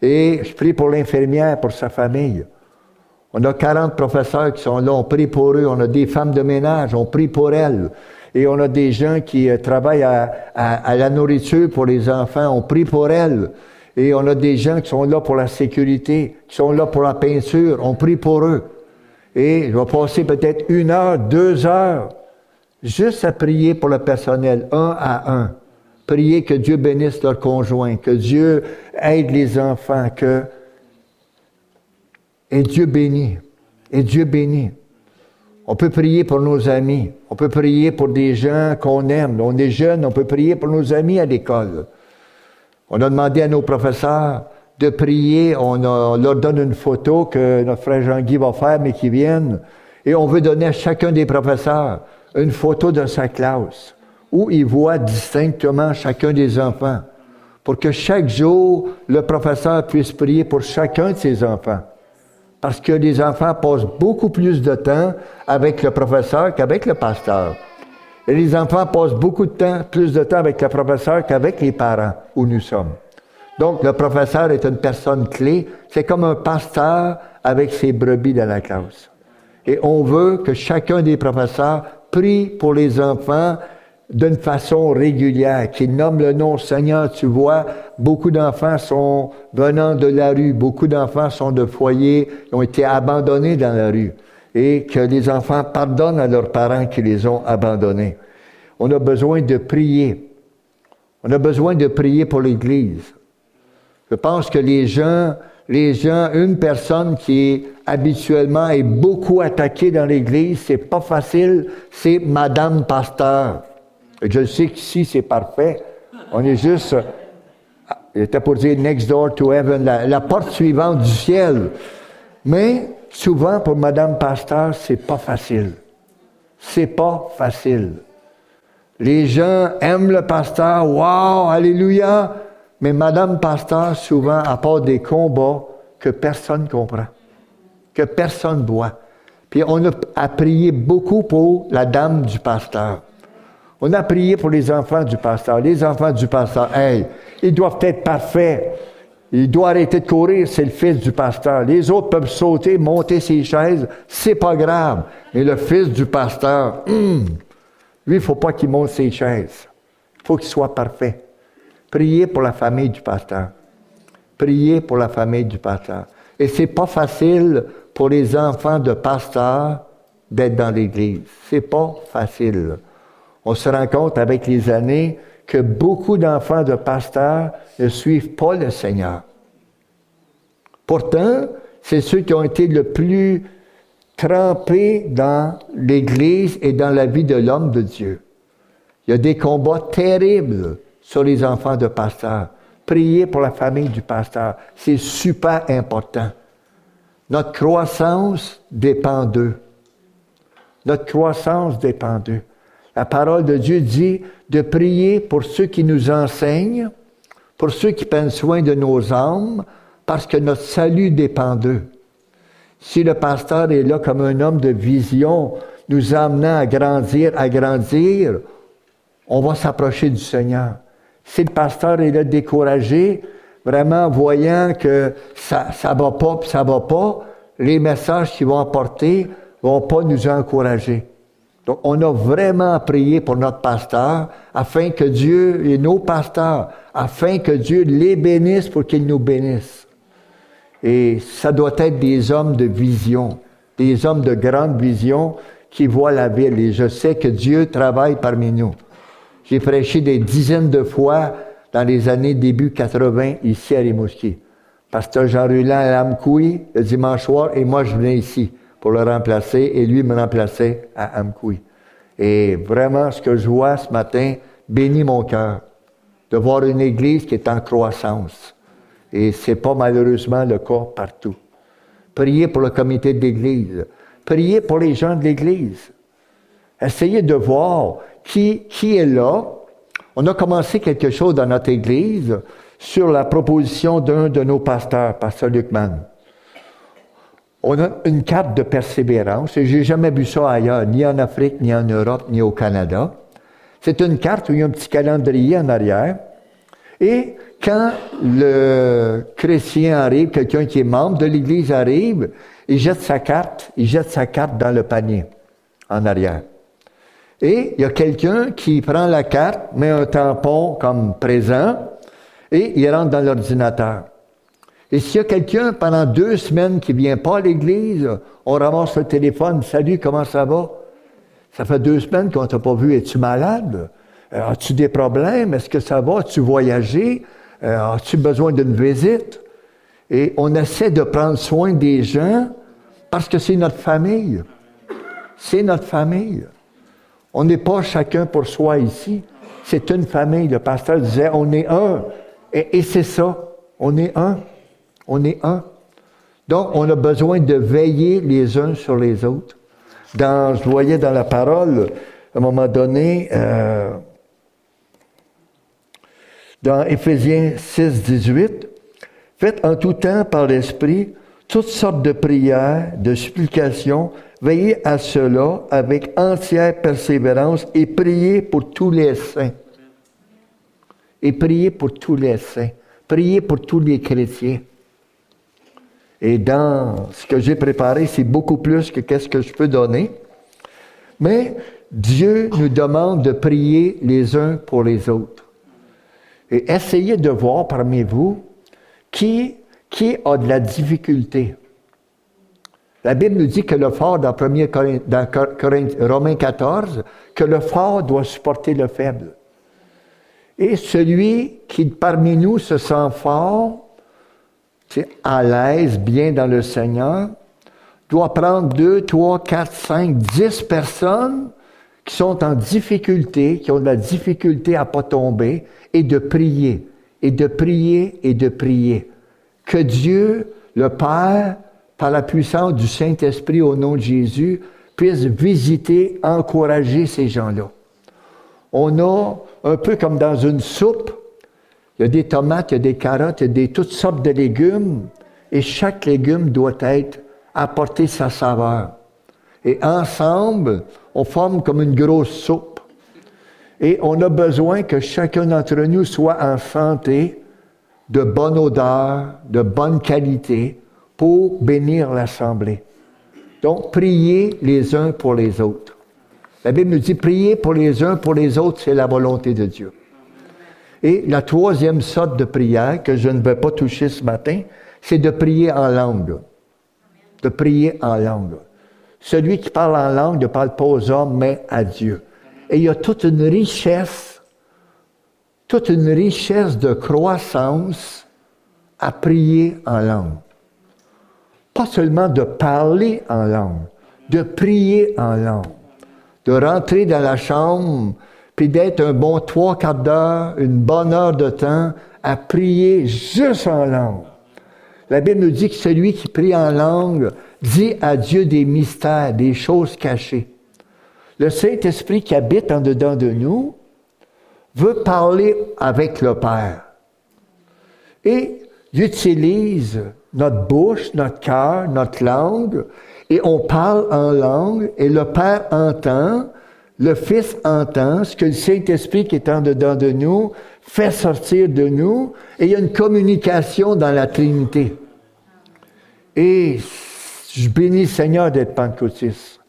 S1: Et je prie pour l'infirmière, pour sa famille. On a 40 professeurs qui sont là, on prie pour eux. On a des femmes de ménage, on prie pour elles. Et on a des gens qui euh, travaillent à, la nourriture pour les enfants, on prie pour elles. Et on a des gens qui sont là pour la sécurité, qui sont là pour la peinture, on prie pour eux. Et je vais passer peut-être une heure, deux heures, juste à prier pour le personnel, un à un. Prier que Dieu bénisse leurs conjoints, que Dieu aide les enfants, que et Dieu bénit. Et Dieu bénit. On peut prier pour nos amis. On peut prier pour des gens qu'on aime. On est jeunes, on peut prier pour nos amis à l'école. On a demandé à nos professeurs de prier. On, leur donne une photo que notre frère Jean-Guy va faire, mais qui viennent. Et on veut donner à chacun des professeurs une photo de sa classe où il voit distinctement chacun des enfants pour que chaque jour, le professeur puisse prier pour chacun de ses enfants. Parce que les enfants passent beaucoup plus de temps avec le professeur qu'avec le pasteur. Et les enfants passent beaucoup de temps, plus de temps avec le professeur qu'avec les parents où nous sommes. Donc, le professeur est une personne clé. C'est comme un pasteur avec ses brebis dans la classe. Et on veut que chacun des professeurs prie pour les enfants d'une façon régulière, qui nomme le nom Seigneur. Tu vois, beaucoup d'enfants sont venant de la rue, beaucoup d'enfants sont de foyers, ont été abandonnés dans la rue, et que les enfants pardonnent à leurs parents qui les ont abandonnés. On a besoin de prier. On a besoin de prier pour l'Église. Je pense que les gens, les gens, une personne qui habituellement est beaucoup attaquée dans l'Église, c'est pas facile, c'est Madame Pasteur. Je sais qu'ici, c'est parfait. On est juste, il était pour dire next door to heaven, la, porte suivante du ciel. Mais souvent, pour Madame Pasteur, c'est pas facile. C'est pas facile. Les gens aiment le pasteur, wow, alléluia. Mais Madame Pasteur, souvent, apporte des combats que personne comprend, que personne voit. Puis on a prié beaucoup pour la dame du pasteur. On a prié pour les enfants du pasteur. Les enfants du pasteur, hey, ils doivent être parfaits. Il doit arrêter de courir, c'est le fils du pasteur. Les autres peuvent sauter, monter ses chaises, c'est pas grave. Mais le fils du pasteur, hum, lui, il faut pas qu'il monte ses chaises. Il faut qu'il soit parfait. Priez pour la famille du pasteur. Priez pour la famille du pasteur. Et c'est pas facile pour les enfants de pasteur d'être dans l'église. C'est pas facile on se rend compte avec les années que beaucoup d'enfants de pasteurs ne suivent pas le Seigneur. Pourtant, c'est ceux qui ont été le plus trempés dans l'Église et dans la vie de l'homme de Dieu. Il y a des combats terribles sur les enfants de pasteurs. Priez pour la famille du pasteur. C'est super important. Notre croissance dépend d'eux. Notre croissance dépend d'eux. La parole de Dieu dit de prier pour ceux qui nous enseignent, pour ceux qui prennent soin de nos âmes, parce que notre salut dépend d'eux. Si le pasteur est là comme un homme de vision, nous amenant à grandir, à grandir, on va s'approcher du Seigneur. Si le pasteur est là découragé, vraiment voyant que ça ça va pas, ça va pas, les messages qu'il vont apporter vont pas nous encourager. Donc, on a vraiment prié pour notre pasteur afin que Dieu et nos pasteurs, afin que Dieu les bénisse pour qu'ils nous bénissent. Et ça doit être des hommes de vision, des hommes de grande vision qui voient la ville. Et je sais que Dieu travaille parmi nous. J'ai prêché des dizaines de fois dans les années début 80 ici à Rimouski. Pasteur Jean Ruland à Amkoui le dimanche soir et moi je venais ici pour le remplacer et lui me remplaçait à Amkoui. Et vraiment, ce que je vois ce matin bénit mon cœur de voir une Église qui est en croissance. Et ce n'est pas malheureusement le cas partout. Priez pour le comité d'Église. Priez pour les gens de l'Église. Essayez de voir qui, est là? On a commencé quelque chose dans notre Église sur la proposition d'un de nos pasteurs, Pasteur Luc Mann on a une carte de persévérance, et j'ai jamais vu ça ailleurs, ni en Afrique, ni en Europe, ni au Canada. C'est une carte où il y a un petit calendrier en arrière, et quand le chrétien arrive, quelqu'un qui est membre de l'Église arrive, il jette sa carte, il jette sa carte dans le panier, en arrière. Et il y a quelqu'un qui prend la carte, met un tampon comme présent, et il rentre dans l'ordinateur. Et s'il y a quelqu'un pendant deux semaines qui vient pas à l'église, on ramasse le téléphone, salut, comment ça va? Ça fait deux semaines qu'on t'a pas vu, es-tu malade? Euh, as-tu des problèmes? Est-ce que ça va? As-tu voyagé? Euh, as-tu besoin d'une visite? Et on essaie de prendre soin des gens parce que c'est notre famille. C'est notre famille. On n'est pas chacun pour soi ici. C'est une famille. Le pasteur disait, on est un. Et, c'est ça. On est un. On est un. Donc, on a besoin de veiller les uns sur les autres. Dans, je voyais dans la parole, à un moment donné, euh, dans Éphésiens 6, 18, faites en tout temps par l'Esprit toutes sortes de prières, de supplications, veillez à cela avec entière persévérance et priez pour tous les saints. Et priez pour tous les saints. Priez pour tous les chrétiens. Et dans ce que j'ai préparé, c'est beaucoup plus que qu'est-ce que je peux donner. Mais Dieu nous demande de prier les uns pour les autres. Et essayez de voir parmi vous qui, qui a de la difficulté. La Bible nous dit que le fort, dans, 1 dans Romains 14, que le fort doit supporter le faible. Et celui qui parmi nous se sent fort, à l'aise, bien dans le Seigneur, doit prendre deux, trois, quatre, cinq, dix personnes qui sont en difficulté, qui ont de la difficulté à pas tomber, et de prier, et de prier, et de prier. Que Dieu, le Père, par la puissance du Saint-Esprit au nom de Jésus, puisse visiter, encourager ces gens-là. On a, un peu comme dans une soupe, il y a des tomates, il y a des carottes, il y a des, toutes sortes de légumes, et chaque légume doit être apporter sa saveur. Et ensemble, on forme comme une grosse soupe. Et on a besoin que chacun d'entre nous soit en santé, de bonne odeur, de bonne qualité, pour bénir l'Assemblée. Donc, priez les uns pour les autres. La Bible nous dit, prier pour les uns pour les autres, c'est la volonté de Dieu. Et la troisième sorte de prière que je ne vais pas toucher ce matin, c'est de prier en langue. De prier en langue. Celui qui parle en langue ne parle pas aux hommes, mais à Dieu. Et il y a toute une richesse, toute une richesse de croissance à prier en langue. Pas seulement de parler en langue, de prier en langue. De rentrer dans la chambre puis d'être un bon trois quarts d'heure, une bonne heure de temps à prier juste en langue. La Bible nous dit que celui qui prie en langue dit à Dieu des mystères, des choses cachées. Le Saint-Esprit qui habite en dedans de nous veut parler avec le Père. Et il utilise notre bouche, notre cœur, notre langue, et on parle en langue, et le Père entend, le Fils entend ce que le Saint-Esprit qui est en dedans de nous fait sortir de nous et il y a une communication dans la Trinité. Et je bénis Seigneur d'être pentecôtiste.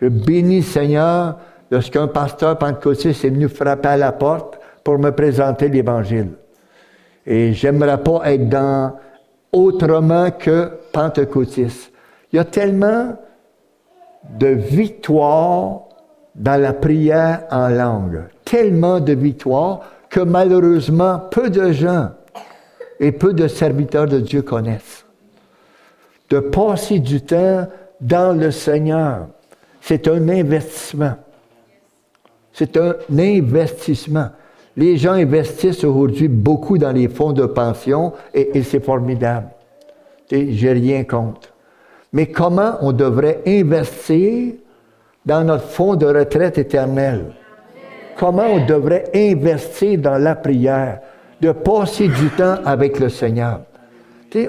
S1: Je bénis Seigneur lorsqu'un pasteur pentecôtiste est venu frapper à la porte pour me présenter l'Évangile. Et j'aimerais pas être dans autrement que pentecôtiste. Il y a tellement de victoires dans la prière en langue. Tellement de victoires que malheureusement peu de gens et peu de serviteurs de Dieu connaissent. De passer du temps dans le Seigneur, c'est un investissement. C'est un investissement. Les gens investissent aujourd'hui beaucoup dans les fonds de pension et, c'est formidable. J'ai rien contre. Mais comment on devrait investir dans notre fonds de retraite éternelle. Comment on devrait investir dans la prière, de passer du temps avec le Seigneur?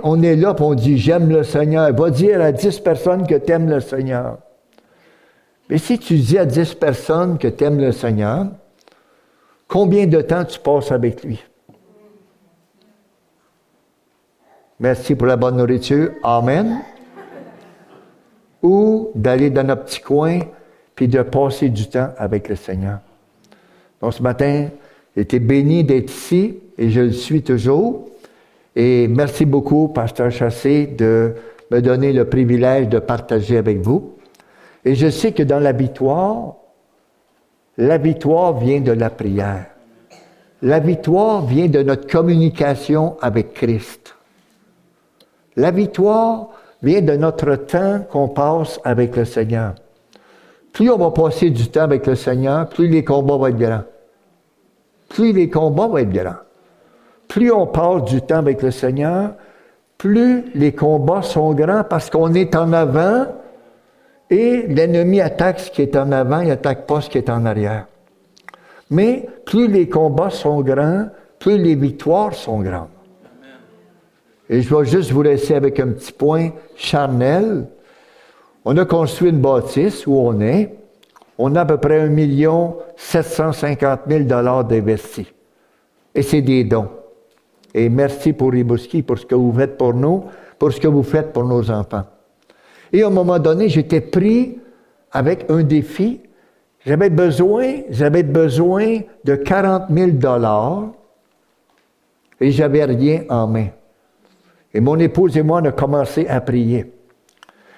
S1: on est là on dit J'aime le Seigneur. Va dire à dix personnes que tu aimes le Seigneur. Mais si tu dis à dix personnes que tu aimes le Seigneur, combien de temps tu passes avec lui? Merci pour la bonne nourriture. Amen. Ou d'aller dans notre petit coin puis de passer du temps avec le Seigneur. Donc ce matin, j'étais béni d'être ici et je le suis toujours. Et merci beaucoup, Pasteur Chassé, de me donner le privilège de partager avec vous. Et je sais que dans la victoire, la victoire vient de la prière. La victoire vient de notre communication avec Christ. La victoire vient de notre temps qu'on passe avec le Seigneur. Plus on va passer du temps avec le Seigneur, plus les combats vont être grands. Plus les combats vont être grands. Plus on passe du temps avec le Seigneur, plus les combats sont grands parce qu'on est en avant et l'ennemi attaque ce qui est en avant, il attaque pas ce qui est en arrière. Mais plus les combats sont grands, plus les victoires sont grandes. Et je vais juste vous laisser avec un petit point charnel. On a construit une bâtisse où on est. On a à peu près 1 750 000 dollars d'investis. Et c'est des dons. Et merci pour Ribouski, pour ce que vous faites pour nous, pour ce que vous faites pour nos enfants. Et à un moment donné, j'étais pris avec un défi. J'avais besoin, j'avais besoin de 40 000 dollars et j'avais rien en main. Et mon épouse et moi, on a commencé à prier.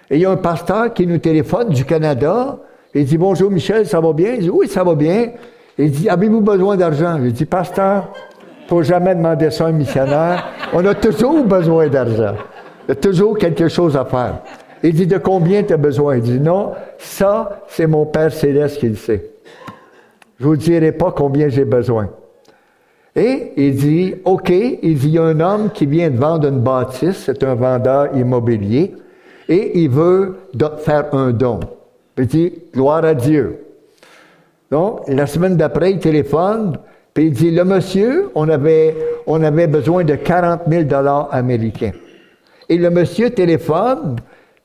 S1: Et il y a un pasteur qui nous téléphone du Canada. Il dit Bonjour Michel, ça va bien? Il dit Oui, ça va bien. Il dit Avez-vous besoin d'argent? Je dis Pasteur, faut jamais demander ça à un missionnaire. On a toujours besoin d'argent. Il y a toujours quelque chose à faire. Il dit, de combien tu as besoin? Il dit, non, ça, c'est mon Père céleste qui le sait. Je vous dirai pas combien j'ai besoin. Et il dit, OK, il dit, il y a un homme qui vient de vendre une bâtisse, c'est un vendeur immobilier, et il veut faire un don. Il dit, gloire à Dieu. Donc, la semaine d'après, il téléphone, puis il dit, le monsieur, on avait, on avait besoin de 40 000 dollars américains. Et le monsieur téléphone,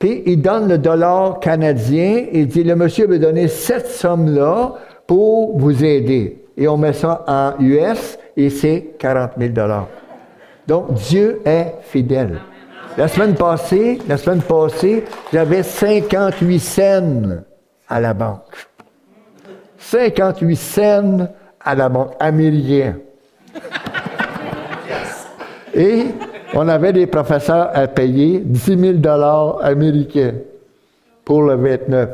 S1: il donne le dollar canadien, il dit, le monsieur veut donner cette somme-là pour vous aider. Et on met ça en US, et c'est 40 000 dollars. Donc, Dieu est fidèle. La semaine passée, la semaine passée, j'avais 58 cents à la banque. 58 cents à la banque américaine. Et on avait des professeurs à payer 10 000 dollars américains pour le 29.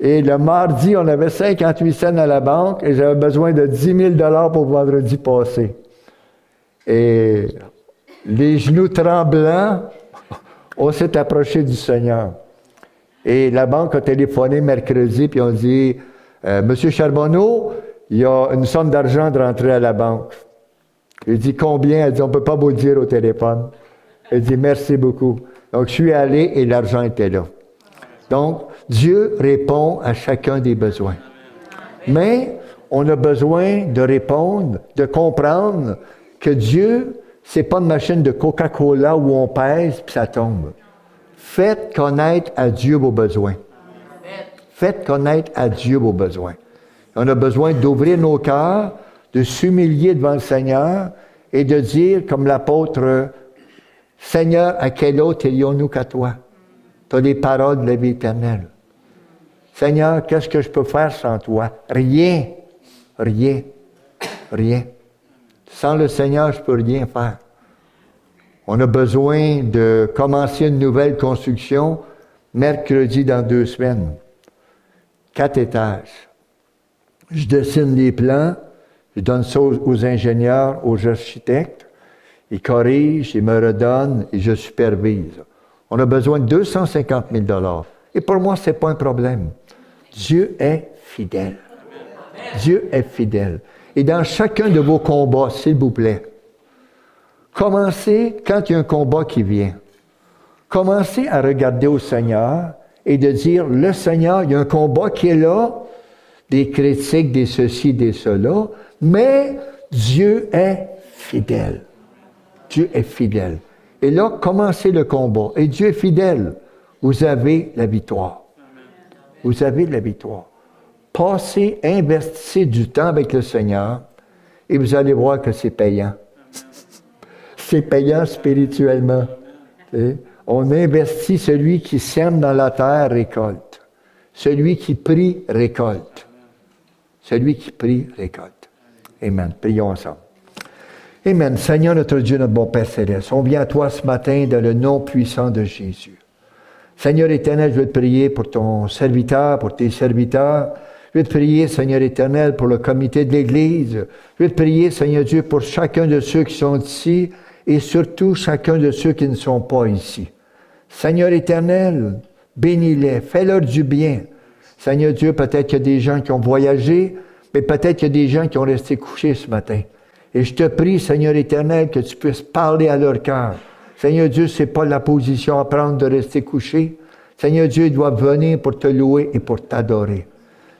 S1: Et le mardi, on avait 58 cents à la banque et j'avais besoin de 10 000 dollars pour vendredi passé. Et les genoux tremblants, on s'est approché du Seigneur. Et la banque a téléphoné mercredi, puis on dit, euh, Monsieur Charbonneau, il y a une somme d'argent de rentrer à la banque. Il dit combien? Elle dit, on ne peut pas vous dire au téléphone. Elle dit, merci beaucoup. Donc, je suis allé et l'argent était là. Donc, Dieu répond à chacun des besoins. Mais on a besoin de répondre, de comprendre que Dieu, c'est pas une machine de Coca-Cola où on pèse puis ça tombe. Faites connaître à Dieu vos besoins. Faites connaître à Dieu vos besoins. On a besoin d'ouvrir nos cœurs, de s'humilier devant le Seigneur et de dire, comme l'apôtre, Seigneur, à quel autre ayons-nous qu'à toi? Tu as des paroles de la vie éternelle. Seigneur, qu'est-ce que je peux faire sans toi? Rien. Rien. Rien. Sans le Seigneur, je peux rien faire. On a besoin de commencer une nouvelle construction mercredi dans deux semaines. Quatre étages. Je dessine les plans, je donne ça aux, ingénieurs, aux architectes, ils corrigent, ils me redonnent et je supervise. On a besoin de 250 000 dollars. Et pour moi, ce n'est pas un problème. Dieu est fidèle. Dieu est fidèle. Et dans chacun de vos combats, s'il vous plaît, commencez quand il y a un combat qui vient. Commencez à regarder au Seigneur et de dire, le Seigneur, il y a un combat qui est là, des critiques, des ceci, des cela, mais Dieu est fidèle. Dieu est fidèle. Et là, commencez le combat. Et Dieu est fidèle. Vous avez la victoire. Vous avez la victoire. Passez, investissez du temps avec le Seigneur et vous allez voir que c'est payant. c'est payant spirituellement. On investit celui qui sème dans la terre récolte. Celui qui prie récolte. Celui qui prie récolte. Amen. Prions ensemble. Amen. Seigneur notre Dieu, notre bon Père céleste, on vient à toi ce matin dans le nom puissant de Jésus. Seigneur éternel, je veux te prier pour ton serviteur, pour tes serviteurs. Je veux te prier, Seigneur éternel, pour le comité de l'Église. Je veux te prier, Seigneur Dieu, pour chacun de ceux qui sont ici et surtout chacun de ceux qui ne sont pas ici. Seigneur éternel, bénis-les, fais-leur du bien. Seigneur Dieu, peut-être qu'il y a des gens qui ont voyagé, mais peut-être qu'il y a des gens qui ont resté couchés ce matin. Et je te prie, Seigneur éternel, que tu puisses parler à leur cœur. Seigneur Dieu, c'est pas la position à prendre de rester couché. Seigneur Dieu, ils doivent venir pour te louer et pour t'adorer.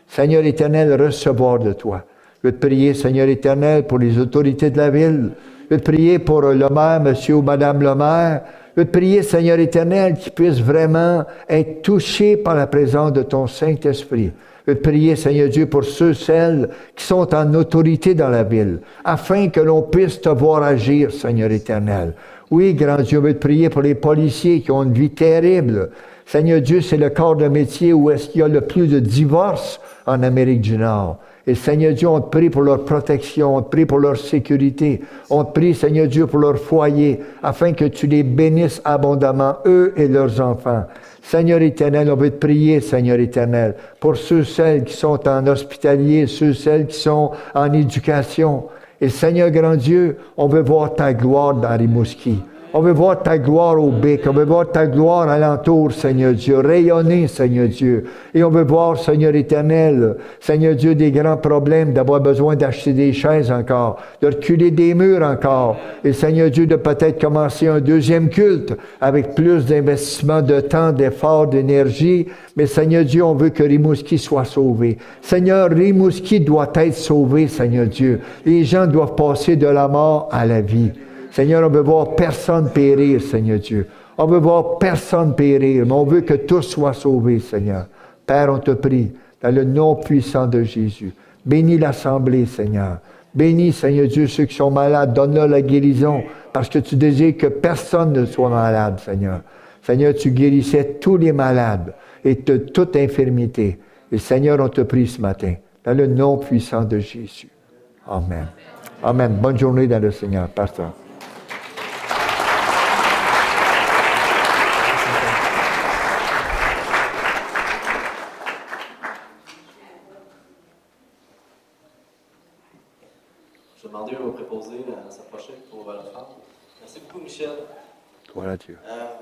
S1: Seigneur éternel, recevoir de toi. Je veux te prier, Seigneur éternel, pour les autorités de la ville. Je veux te prier pour le maire, monsieur ou madame le maire. Je veux te prier, Seigneur éternel, qu'ils puissent vraiment être touchés par la présence de ton Saint-Esprit. Je prier, Seigneur Dieu, pour ceux, celles qui sont en autorité dans la ville, afin que l'on puisse te voir agir, Seigneur éternel. Oui, grand Dieu, je veux te prier pour les policiers qui ont une vie terrible. Seigneur Dieu, c'est le corps de métier où est-ce qu'il y a le plus de divorces en Amérique du Nord. Et Seigneur Dieu, on te prie pour leur protection, on te prie pour leur sécurité, on te prie, Seigneur Dieu, pour leur foyer, afin que tu les bénisses abondamment, eux et leurs enfants. Seigneur éternel, on veut te prier, Seigneur éternel, pour ceux, celles qui sont en hospitalier, ceux, celles qui sont en éducation. Et Seigneur grand Dieu, on veut voir ta gloire dans Rimouski. On veut voir ta gloire au bec. On veut voir ta gloire alentour, Seigneur Dieu. Rayonner, Seigneur Dieu. Et on veut voir, Seigneur éternel, Seigneur Dieu, des grands problèmes, d'avoir besoin d'acheter des chaises encore, de reculer des murs encore. Et Seigneur Dieu, de peut-être commencer un deuxième culte avec plus d'investissement de temps, d'efforts, d'énergie. Mais Seigneur Dieu, on veut que Rimouski soit sauvé. Seigneur, Rimouski doit être sauvé, Seigneur Dieu. Les gens doivent passer de la mort à la vie. Seigneur, on veut voir personne périr, Seigneur Dieu. On veut voir personne périr, mais on veut que tous soient sauvés, Seigneur. Père, on te prie, dans le nom puissant de Jésus. Bénis l'assemblée, Seigneur. Bénis, Seigneur Dieu, ceux qui sont malades. Donne-leur la guérison, parce que tu désires que personne ne soit malade, Seigneur. Seigneur, tu guérissais tous les malades et de toute infirmité. Et Seigneur, on te prie ce matin, dans le nom puissant de Jésus. Amen. Amen. Bonne journée dans le Seigneur, pasteur. Voilà, Dieu.
S2: Euh, avant